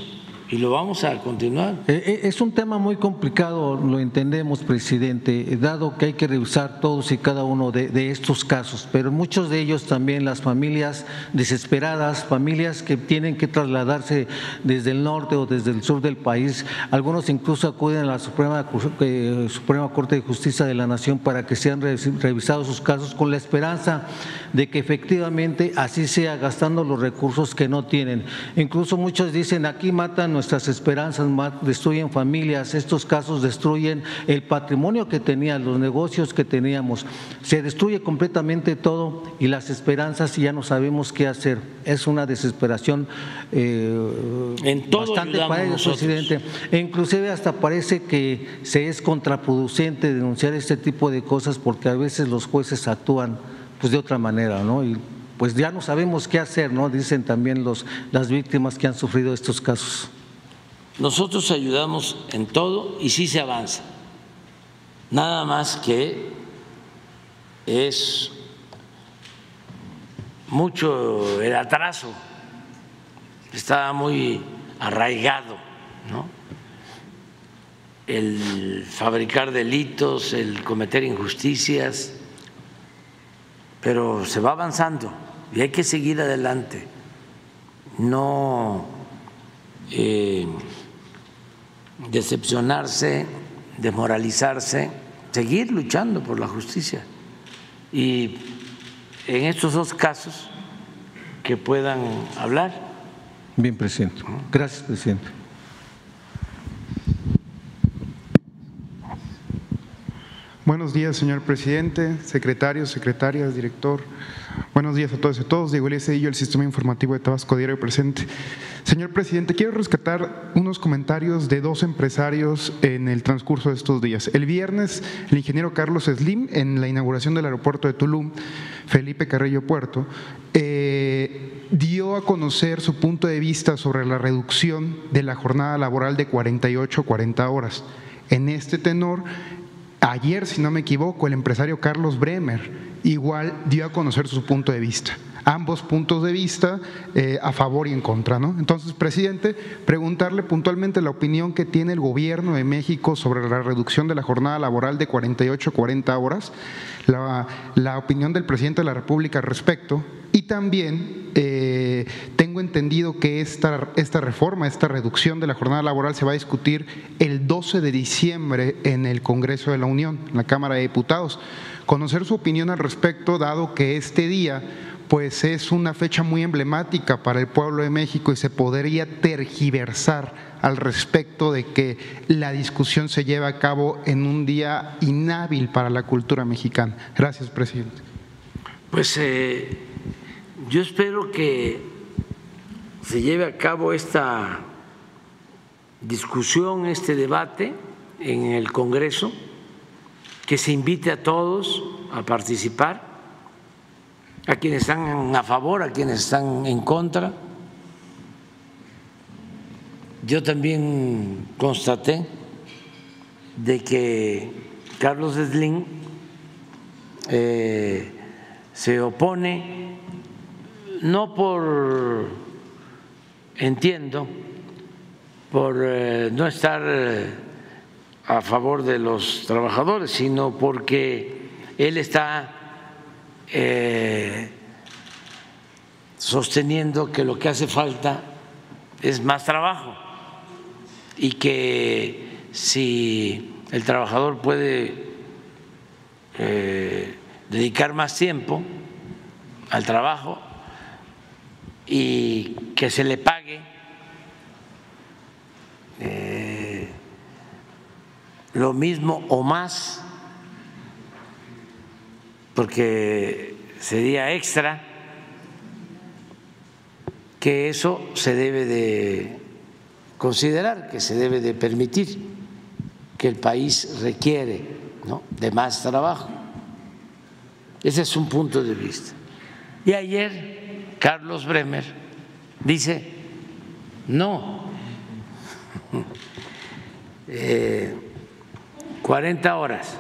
y lo vamos a continuar.
Eh, eh, es un tema muy complicado, lo entendemos, presidente, dado que hay que revisar todos y cada uno de, estos casos, pero muchos de ellos también las familias desesperadas, familias que tienen que trasladarse desde el norte o desde el sur del país, algunos incluso acuden a la Suprema, eh, Suprema Corte de Justicia de la Nación para que sean revisados sus casos con la esperanza de que efectivamente así sea, gastando los recursos que no tienen. Incluso muchos dicen, aquí matan nuestras esperanzas, destruyen familias, estos casos destruyen el patrimonio que tenían, los negocios que teníamos. Se destruye completamente todo y las esperanzas ya no sabemos qué hacer. Es una desesperación
eh, en bastante para ellos, presidente.
E inclusive hasta parece que se es contraproducente denunciar este tipo de cosas porque a veces los jueces actúan pues de otra manera, ¿no? Y pues ya no sabemos qué hacer, ¿no? Dicen también los, las víctimas que han sufrido estos casos.
Nosotros ayudamos en todo y sí se avanza. Nada más que es mucho el atraso, está muy arraigado, ¿no? El fabricar delitos, el cometer injusticias, pero se va avanzando y hay que seguir adelante. No. Eh, decepcionarse, desmoralizarse, seguir luchando por la justicia. Y en estos dos casos que puedan hablar.
Bien, presidente. Gracias, presidente.
Buenos días, señor presidente, secretarios, secretarias, director. Buenos días a todos y a todos. Diego Elías el Sistema Informativo de Tabasco Diario presente. Señor presidente, quiero rescatar unos comentarios de dos empresarios en el transcurso de estos días. El viernes, el ingeniero Carlos Slim, en la inauguración del aeropuerto de Tulum, Felipe Carrillo Puerto, eh, dio a conocer su punto de vista sobre la reducción de la jornada laboral de 48 a 40 horas. En este tenor, Ayer, si no me equivoco, el empresario Carlos Bremer igual dio a conocer su punto de vista. Ambos puntos de vista eh, a favor y en contra. ¿no? Entonces, presidente, preguntarle puntualmente la opinión que tiene el gobierno de México sobre la reducción de la jornada laboral de 48 a 40 horas, la, opinión del presidente de la República al respecto y también eh, tengo entendido que esta, esta reforma, esta reducción de la jornada laboral se va a discutir el 12 de diciembre en el Congreso de la Unión, en la Cámara de Diputados. Conocer su opinión al respecto, dado que este día pues es una fecha muy emblemática para el pueblo de México y se podría tergiversar al respecto de que la discusión se lleve a cabo en un día inhábil para la cultura mexicana. Gracias, presidente.
Pues eh, yo espero que se lleve a cabo esta discusión, este debate en el Congreso, que se invite a todos a participar, a quienes están a favor, a quienes están en contra. Yo también constaté de que Carlos Slim eh, se opone no por, entiendo, por eh, no estar eh, a favor de los trabajadores, sino porque él está eh, sosteniendo que lo que hace falta es más trabajo y que si el trabajador puede dedicar más tiempo al trabajo y que se le pague eh, lo mismo o más, porque sería extra, que eso se debe de considerar, que se debe de permitir, que el país requiere de más trabajo. Ese es un punto de vista. Y ayer Carlos Bremer dice, no, 40 [laughs] eh, horas,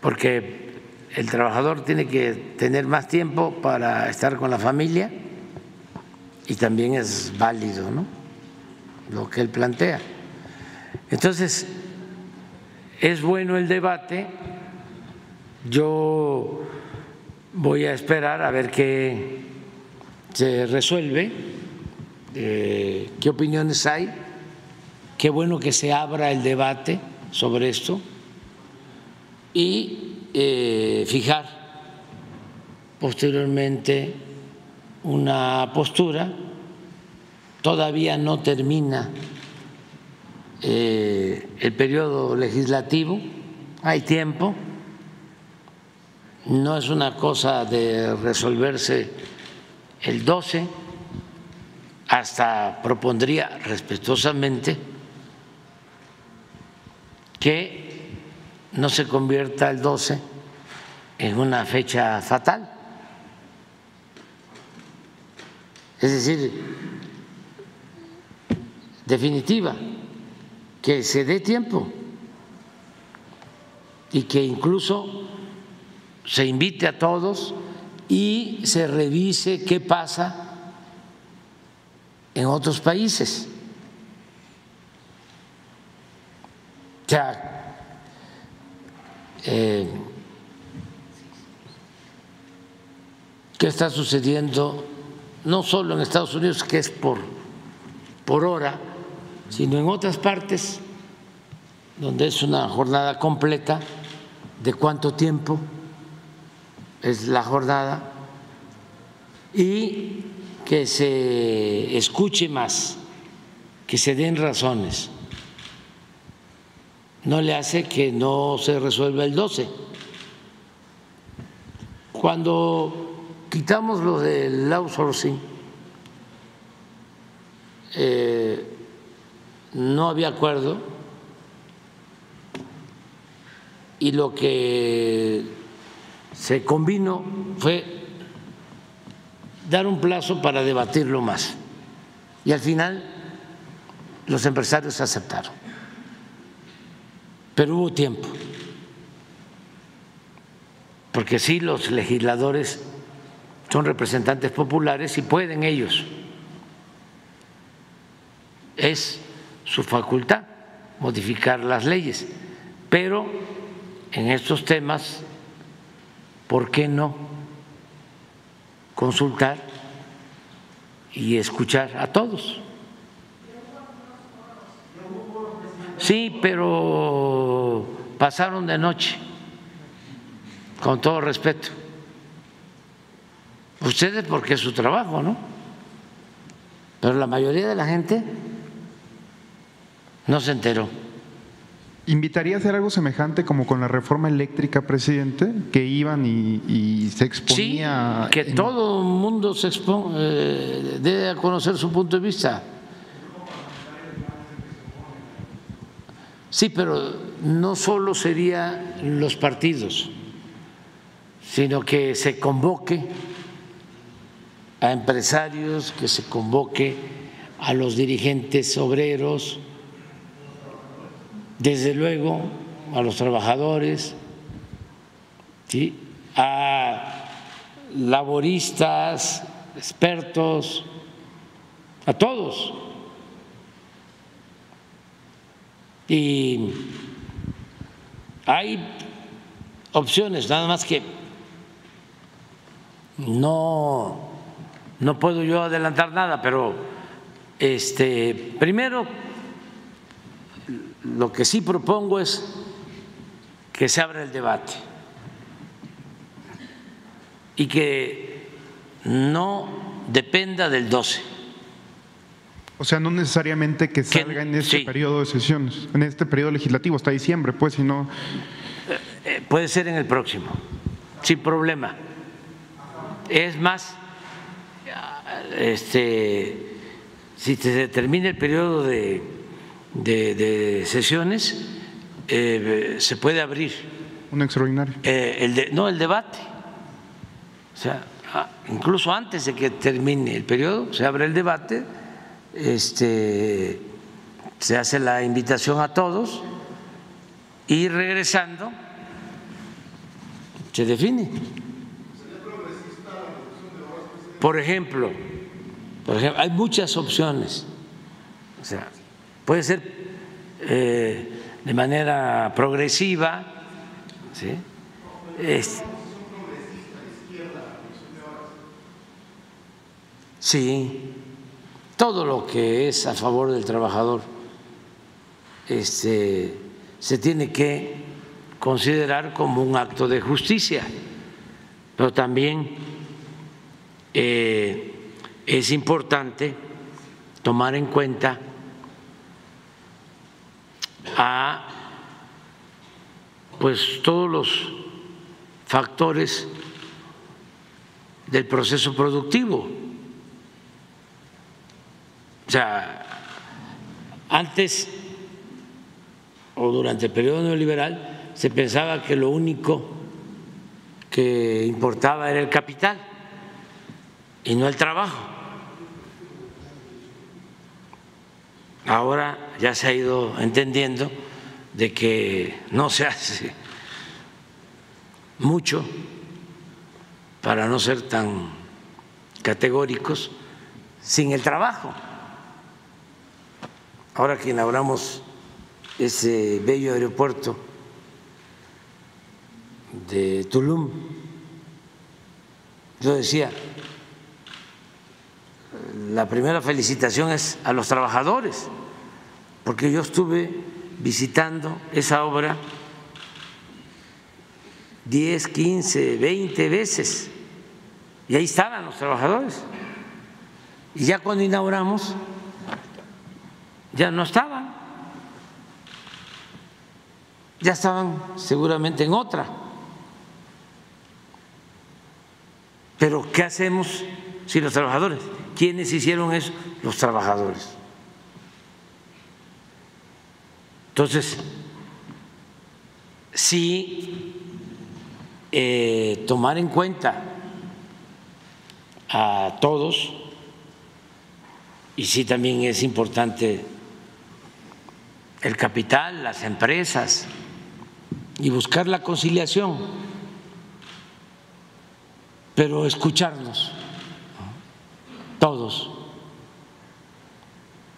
porque el trabajador tiene que tener más tiempo para estar con la familia y también es válido ¿no? lo que él plantea. Entonces, es bueno el debate, yo voy a esperar a ver qué se resuelve, eh, qué opiniones hay, qué bueno que se abra el debate sobre esto y eh, fijar posteriormente una postura. Todavía no termina eh, el periodo legislativo, hay tiempo. No es una cosa de resolverse el 12, hasta propondría respetuosamente que no se convierta el 12 en una fecha fatal. Es decir, definitiva, que se dé tiempo y que incluso se invite a todos y se revise qué pasa en otros países. O sea, eh, qué está sucediendo no solo en Estados Unidos, que es por, por hora, sino en otras partes donde es una jornada completa, de cuánto tiempo es la jornada, y que se escuche más, que se den razones. No le hace que no se resuelva el 12. Cuando quitamos lo del outsourcing, eh, no había acuerdo y lo que se convino fue dar un plazo para debatirlo más. Y al final los empresarios aceptaron. Pero hubo tiempo, porque sí los legisladores son representantes populares y pueden ellos, es su facultad modificar las leyes, pero en estos temas ¿por qué no consultar y escuchar a todos? Sí, pero pasaron de noche, con todo respeto. Ustedes porque es su trabajo, ¿no? Pero la mayoría de la gente no se enteró.
¿Invitaría a hacer algo semejante como con la reforma eléctrica, presidente? Que iban y, se exponía.
Sí, que todo el mundo se expone, eh, debe conocer su punto de vista. Sí, pero no solo serían los partidos, sino que se convoque a empresarios, que se convoque a los dirigentes obreros, desde luego a los trabajadores, a laboristas, expertos, a todos. Y hay opciones, nada más que no, no puedo yo adelantar nada, pero este, primero lo que sí propongo es que se abra el debate y que no dependa del 12.
O sea, no necesariamente que salga en este periodo de sesiones, en este periodo legislativo, hasta diciembre, pues, si no.
Eh, eh, puede ser en el próximo, sin problema. Es más, este, si se termina el periodo de, de, sesiones, eh, se puede abrir.
Un extraordinario.
el no, el debate. O sea, ah, incluso antes de que termine el periodo, se abre el debate este, se hace la invitación a todos y regresando se define. Por ejemplo, por ejemplo, hay muchas opciones. O sea, puede ser eh, de manera progresiva, ¿sí? sí, todo lo que es a favor del trabajador este, se tiene que considerar como un acto de justicia, pero también eh, es importante tomar en cuenta a pues todos los factores del proceso productivo o sea, antes o durante el periodo neoliberal se pensaba que lo único que importaba era el capital y no el trabajo. Ahora ya se ha ido entendiendo de que no se hace mucho para no ser tan categóricos sin el trabajo ahora que inauguramos ese bello aeropuerto de Tulum, yo decía, la primera felicitación es a los trabajadores, porque yo estuve visitando esa obra 10, 15, 20 veces y ahí estaban los trabajadores. Y ya cuando inauguramos, ya no estaban, ya estaban seguramente en otra. Pero ¿qué hacemos si los trabajadores? ¿Quiénes hicieron eso? Los trabajadores. Entonces, sí eh, tomar en cuenta a todos y sí también es importante el capital, las empresas y buscar la conciliación, pero escucharnos todos.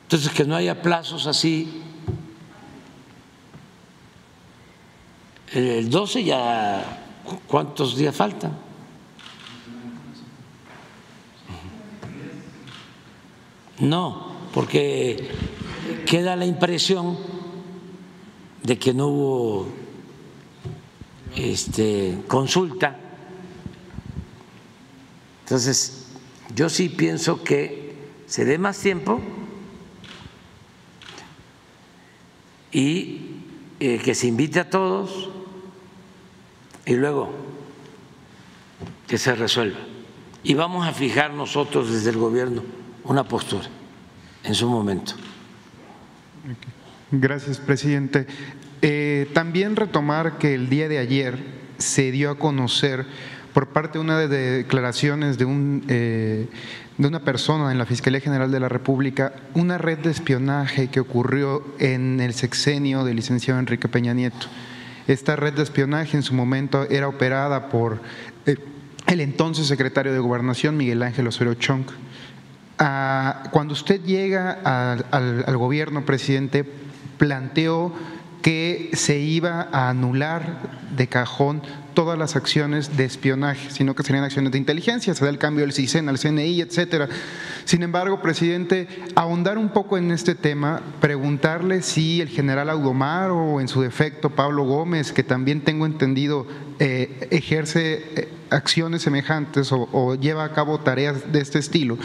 Entonces, que no haya plazos así. El 12 ya, ¿cuántos días faltan? No, porque queda la impresión de que no hubo este, consulta. Entonces, yo sí pienso que se dé más tiempo y eh, que se invite a todos y luego que se resuelva. Y vamos a fijar nosotros desde el gobierno una postura en su momento.
Gracias, presidente. Eh, también retomar que el día de ayer se dio a conocer por parte de una de declaraciones de, un, eh, de una persona en la Fiscalía General de la República una red de espionaje que ocurrió en el sexenio del licenciado Enrique Peña Nieto. Esta red de espionaje en su momento era operada por eh, el entonces secretario de Gobernación, Miguel Ángel Osorio Chong. Ah, cuando usted llega al, al gobierno, presidente, planteó que se iba a anular de cajón todas las acciones de espionaje, sino que serían acciones de inteligencia, se da el cambio del CISEN al CNI, etcétera. Sin embargo, presidente, ahondar un poco en este tema, preguntarle si el general Audomar o en su defecto Pablo Gómez, que también tengo entendido eh, ejerce eh, acciones semejantes o lleva a cabo tareas de este estilo,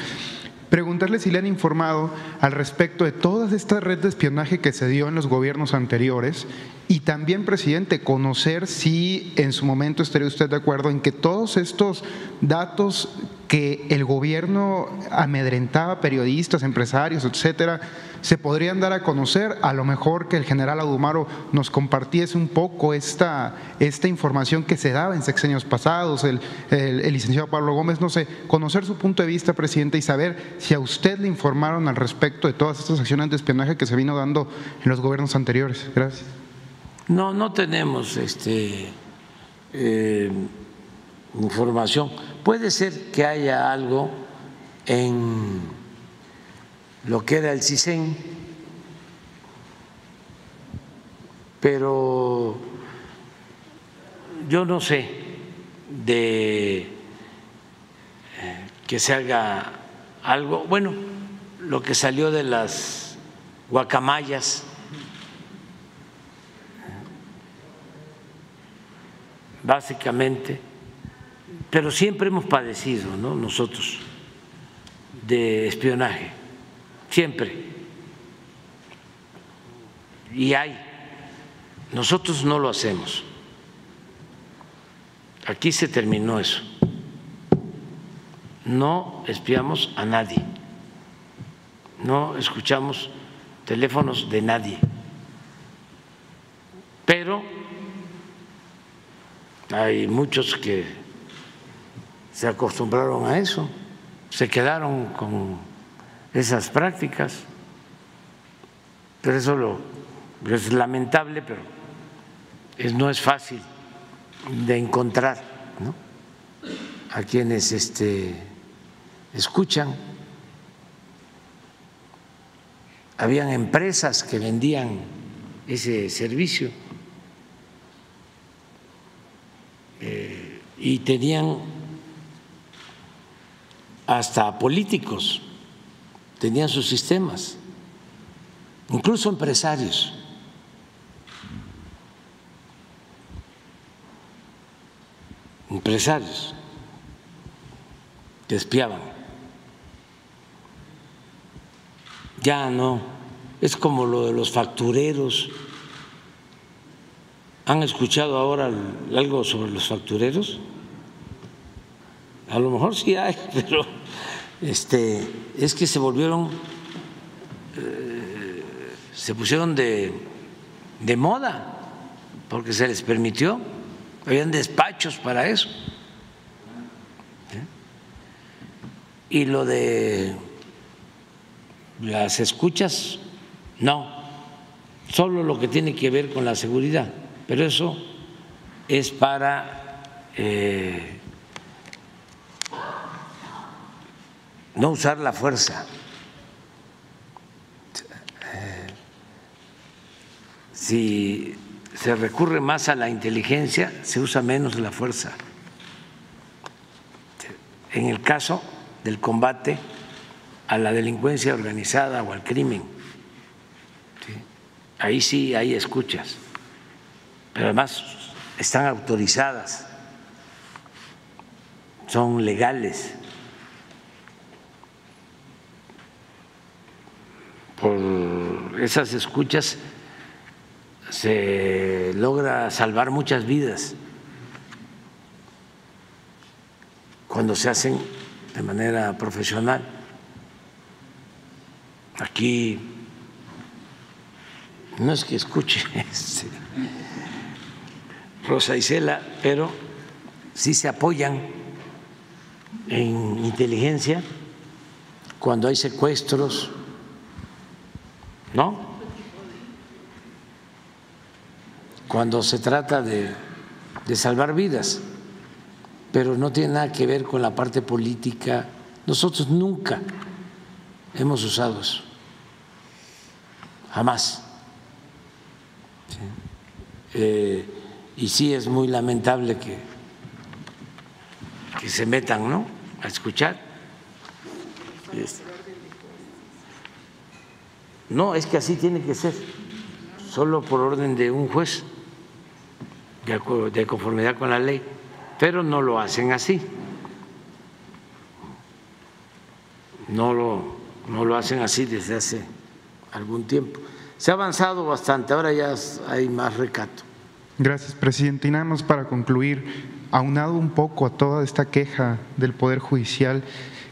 preguntarle si le han informado al respecto de toda esta red de espionaje que se dio en los gobiernos anteriores y también, presidente, conocer si en su momento estaría usted de acuerdo en que todos estos datos que el gobierno amedrentaba periodistas, empresarios, etcétera, se podrían dar a conocer, a lo mejor que el general Adumaro nos compartiese un poco esta, esta información que se daba en sexenios pasados, el, el, licenciado Pablo Gómez, no sé, conocer su punto de vista, presidente, y saber si a usted le informaron al respecto de todas estas acciones de espionaje que se vino dando en los gobiernos anteriores. Gracias.
No, no tenemos este, eh, información. Puede ser que haya algo en lo que era el CISEN, pero yo no sé de eh, que se haga algo, bueno, lo que salió de las guacamayas, básicamente, pero siempre hemos padecido, ¿no? Nosotros, de espionaje siempre. Y hay. Nosotros no lo hacemos. Aquí se terminó eso. No espiamos a nadie. No escuchamos teléfonos de nadie. Pero hay muchos que se acostumbraron a eso, se quedaron con esas prácticas. Pero eso lo, es lamentable, pero no es fácil de encontrar a quienes este, escuchan. Habían empresas que vendían ese servicio eh, y tenían hasta políticos tenían sus sistemas, incluso empresarios. Empresarios que espiaban. Ya no, es como lo de los factureros. ¿Han escuchado ahora algo sobre los factureros? A lo mejor sí hay, [laughs] pero este, es que se volvieron, eh, se pusieron de, de moda, porque se les permitió, habían despachos para eso. Y lo de las escuchas, no, solo lo que tiene que ver con la seguridad, pero eso es para eh, no usar la fuerza. Si se recurre más a la inteligencia, se usa menos la fuerza. En el caso del combate a la delincuencia organizada o al crimen, ahí sí hay escuchas, pero además están autorizadas, son legales. Por esas escuchas se logra salvar muchas vidas cuando se hacen de manera profesional. Aquí no es que escuche [laughs] este, Rosa Isela, pero sí se apoyan en inteligencia cuando hay secuestros ¿no? Cuando se trata de, salvar vidas. pero no tiene nada que ver con la parte política. Nosotros nunca hemos usado eso, jamás. Eh, y sí es muy lamentable que, que se metan ¿no? a escuchar. No, es que así tiene que ser, solo por orden de un juez, de conformidad con la ley, pero no lo hacen así. No lo, no lo hacen así desde hace algún tiempo. Se ha avanzado bastante, ahora ya hay más recato.
Gracias, presidente. Y nada más para concluir, aunado un poco a toda esta queja del Poder Judicial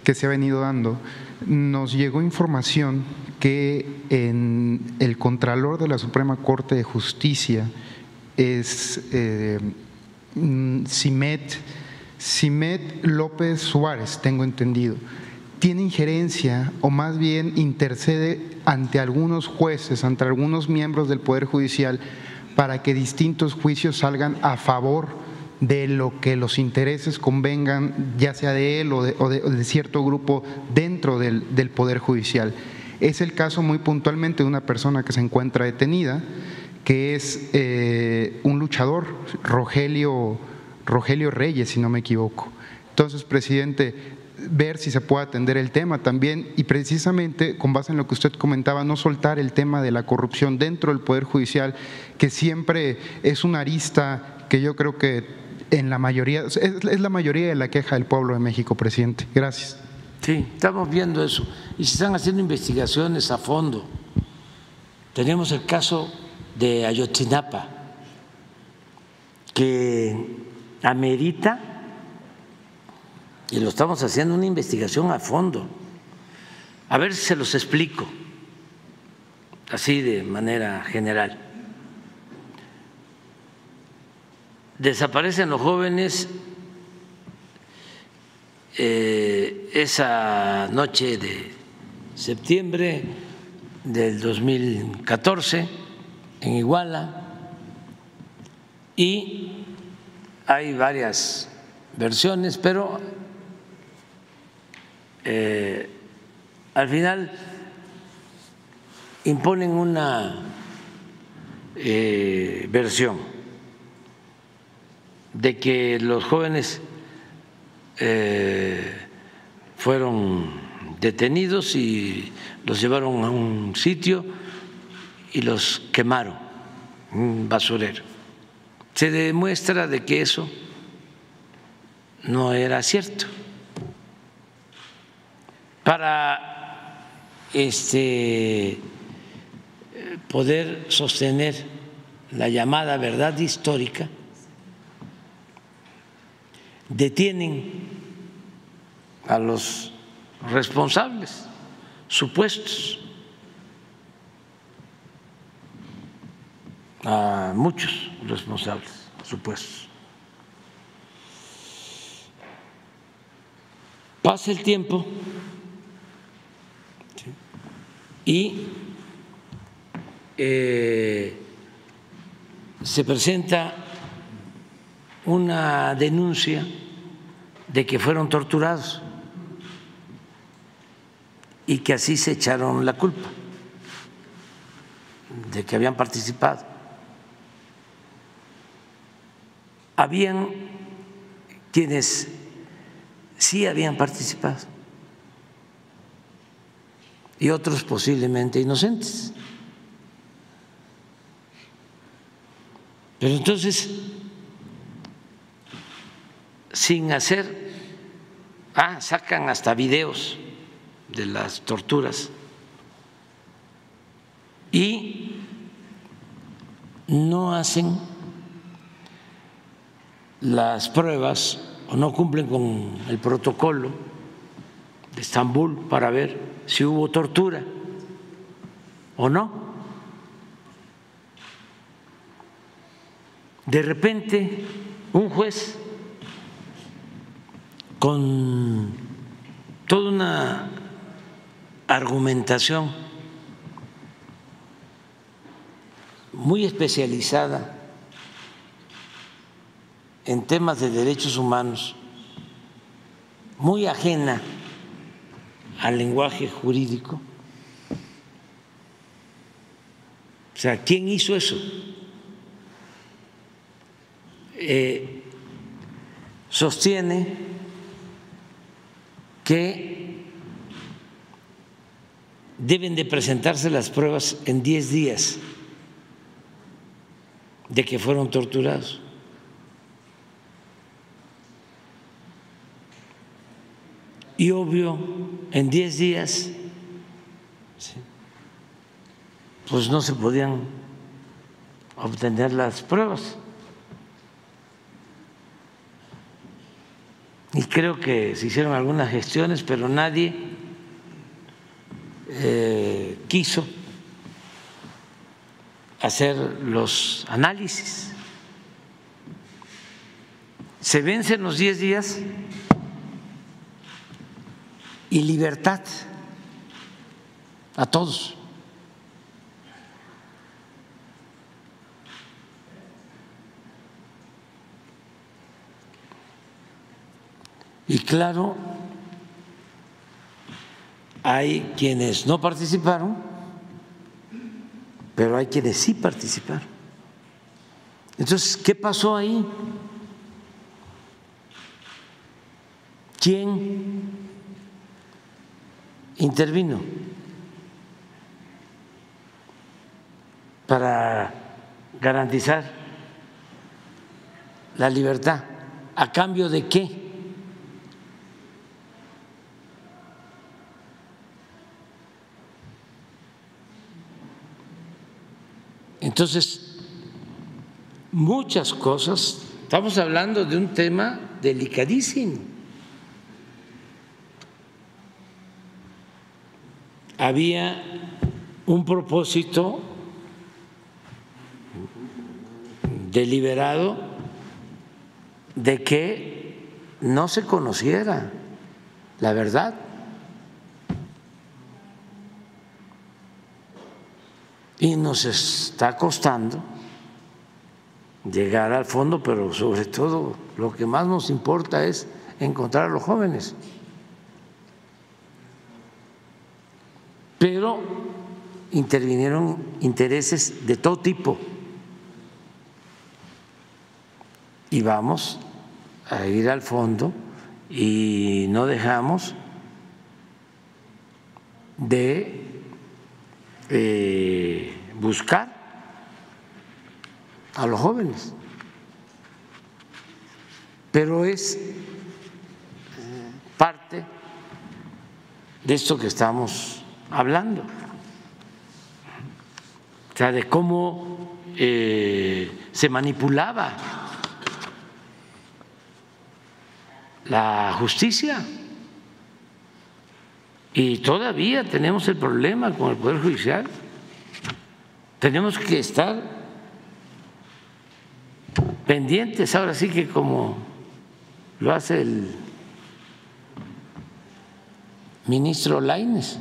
que se ha venido dando, nos llegó información que el Contralor de la Suprema Corte de Justicia es eh, Simet, López Suárez, tengo entendido, tiene injerencia o más bien intercede ante algunos jueces, ante algunos miembros del Poder Judicial para que distintos juicios salgan a favor de lo que los intereses convengan, ya sea de él o de, cierto grupo dentro del, Poder Judicial. Es el caso muy puntualmente de una persona que se encuentra detenida, que es eh, un luchador, Rogelio, Rogelio Reyes, si no me equivoco. Entonces, presidente, ver si se puede atender el tema también y precisamente con base en lo que usted comentaba, no soltar el tema de la corrupción dentro del Poder Judicial, que siempre es una arista que yo creo que en la mayoría, es, la mayoría de la queja del pueblo de México, presidente. Gracias.
Sí, estamos viendo eso y se están haciendo investigaciones a fondo. Tenemos el caso de Ayotzinapa, que amerita, y lo estamos haciendo, una investigación a fondo. A ver si se los explico, así de manera general. desaparecen los jóvenes eh, esa noche de septiembre del 2014 en Iguala y hay varias versiones, pero eh, al final imponen una eh, versión de que los jóvenes eh, fueron detenidos y los llevaron a un sitio y los quemaron, un basurero. Se demuestra de que eso no era cierto. Para este poder sostener la llamada verdad histórica, detienen a los responsables supuestos, a muchos responsables supuestos. Pasa el tiempo y eh, se presenta una denuncia de que fueron torturados y que así se echaron la culpa de que habían participado. Habían quienes sí habían participado y otros posiblemente inocentes. Pero entonces sin hacer, ah, sacan hasta videos de las torturas y no hacen las pruebas o no cumplen con el protocolo de Estambul para ver si hubo tortura o no. De repente, un juez con toda una argumentación muy especializada en temas de derechos humanos muy ajena al lenguaje jurídico. O sea, ¿quién hizo eso? Eh, sostiene que deben de presentarse las pruebas en 10 días de que fueron torturados. Y obvio, en 10 días, pues no se podían obtener las pruebas. Y creo que se hicieron algunas gestiones, pero nadie eh, quiso hacer los análisis. Se vencen los 10 días y libertad a todos. Y claro, hay quienes no participaron, pero hay quienes sí participaron. Entonces, ¿qué pasó ahí? ¿Quién intervino para garantizar la libertad? ¿A cambio de qué? Entonces, muchas cosas, estamos hablando de un tema delicadísimo. Había un propósito deliberado de que no se conociera la verdad. Y nos está costando llegar al fondo, pero sobre todo lo que más nos importa es encontrar a los jóvenes. Pero intervinieron intereses de todo tipo y vamos a ir al fondo y no dejamos de eh, buscar a los jóvenes. Pero es parte de esto que estamos hablando, o sea, de cómo eh, se manipulaba la justicia. Y todavía tenemos el problema con el Poder Judicial. Tenemos que estar pendientes, ahora sí que como lo hace el ministro Laines,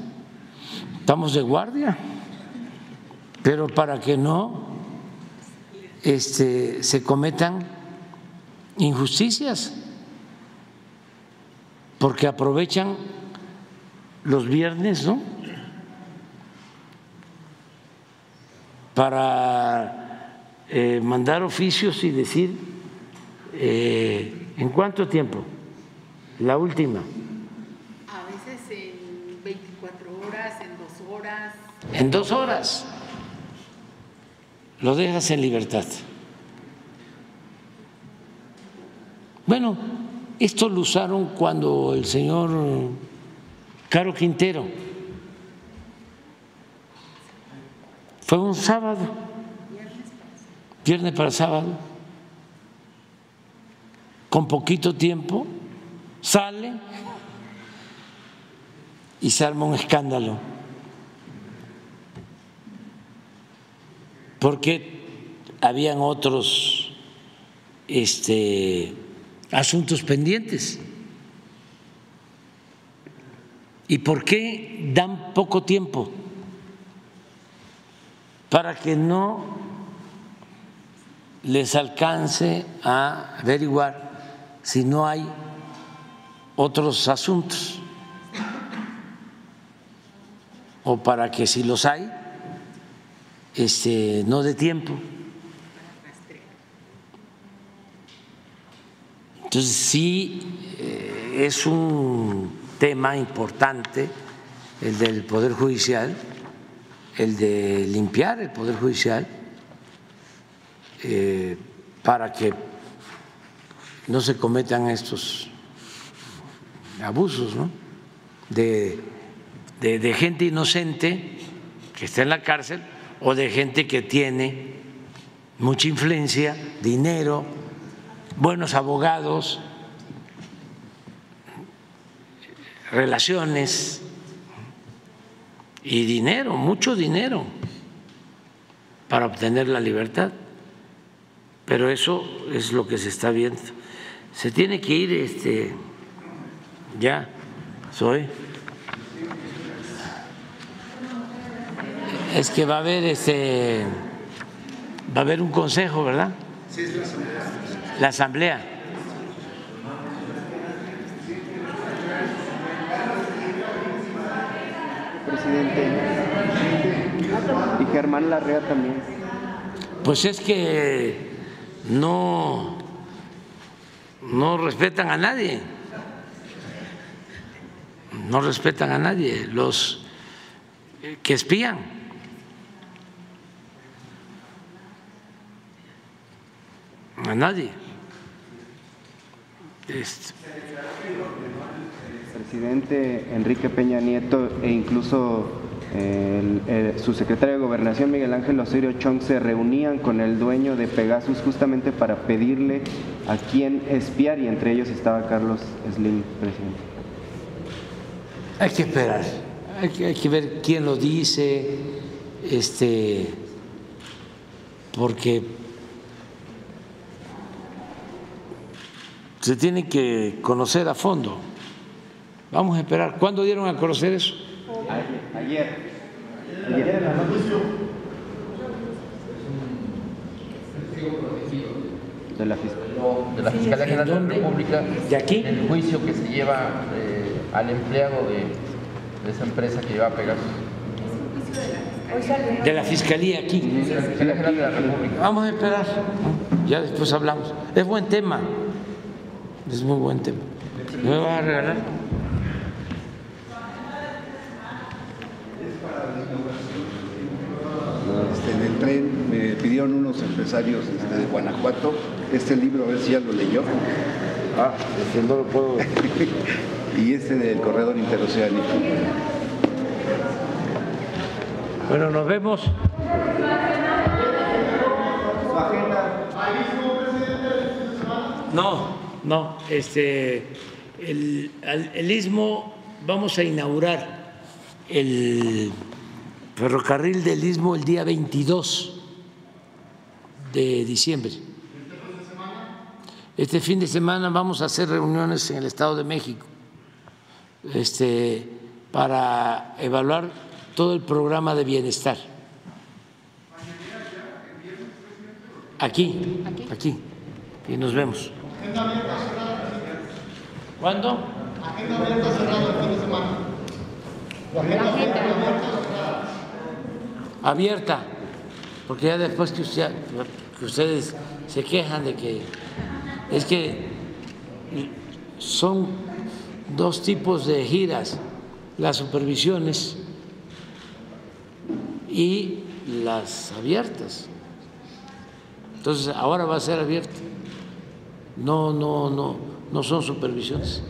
estamos de guardia, pero para que no este, se cometan injusticias, porque aprovechan los viernes, ¿no? Para eh, mandar oficios y decir eh, en cuánto tiempo, la última.
A veces en 24 horas, en dos horas.
En dos horas. Lo dejas en libertad. Bueno, esto lo usaron cuando el señor Caro Quintero. Fue un sábado, viernes para sábado, con poquito tiempo, sale y se arma un escándalo. Porque habían otros este, asuntos pendientes. ¿Y por qué dan poco tiempo? Para que no les alcance a averiguar si no hay otros asuntos o para que si los hay, este, no de tiempo. Entonces sí eh, es un tema importante el del Poder Judicial, el de limpiar el Poder Judicial eh, para que no se cometan estos abusos de, de gente inocente que está en la cárcel o de gente que tiene mucha influencia, dinero, buenos abogados, relaciones y dinero, mucho dinero para obtener la libertad. Pero eso es lo que se está viendo. Se tiene que ir este ya soy es que va a haber este va a haber un consejo, ¿verdad? Sí, es la asamblea. La asamblea.
Y Germán Larrea también.
Pues es que no no respetan a nadie. No respetan a nadie los que espían. a nadie.
Presidente Enrique Peña Nieto e incluso su secretario de Gobernación Miguel Ángel Osorio Chong se reunían con el dueño de Pegasus justamente para pedirle a quién espiar y entre ellos estaba Carlos Slim, presidente.
Hay que esperar, hay que, hay que ver quién lo dice, este, porque se tiene que conocer a fondo. Vamos a esperar. ¿Cuándo dieron a conocer eso?
Ayer. Ayer. en la
De la, de la Fiscalía General de la República.
¿De aquí?
El juicio que se lleva eh, al empleado de, de, esa empresa que lleva a Pegasus.
De la Fiscalía aquí.
De la Fiscalía General de la República.
Vamos a esperar. Ya después hablamos. Es buen tema. Es muy buen tema. ¿Me vas a regalar?
Este, en el tren me pidieron unos empresarios este, de Guanajuato este libro, a ver si ya lo leyó.
Ah, es que no lo puedo. [laughs]
y este del corredor interoceánico.
Bueno, nos vemos. No. No, este, el, el istmo, vamos a inaugurar el ferrocarril del istmo el día 22 de diciembre. Este fin de semana vamos a hacer reuniones en el Estado de México este, para evaluar todo el programa de bienestar. Aquí, aquí, y nos vemos. ¿Cuándo? Agenda abierta cerrada el fin de semana. Abierta porque ya después que, que ustedes se quejan de que es que son dos tipos de giras, las supervisiones y las abiertas. Entonces, ahora va a ser abierta no, no, no, no son supervisiones.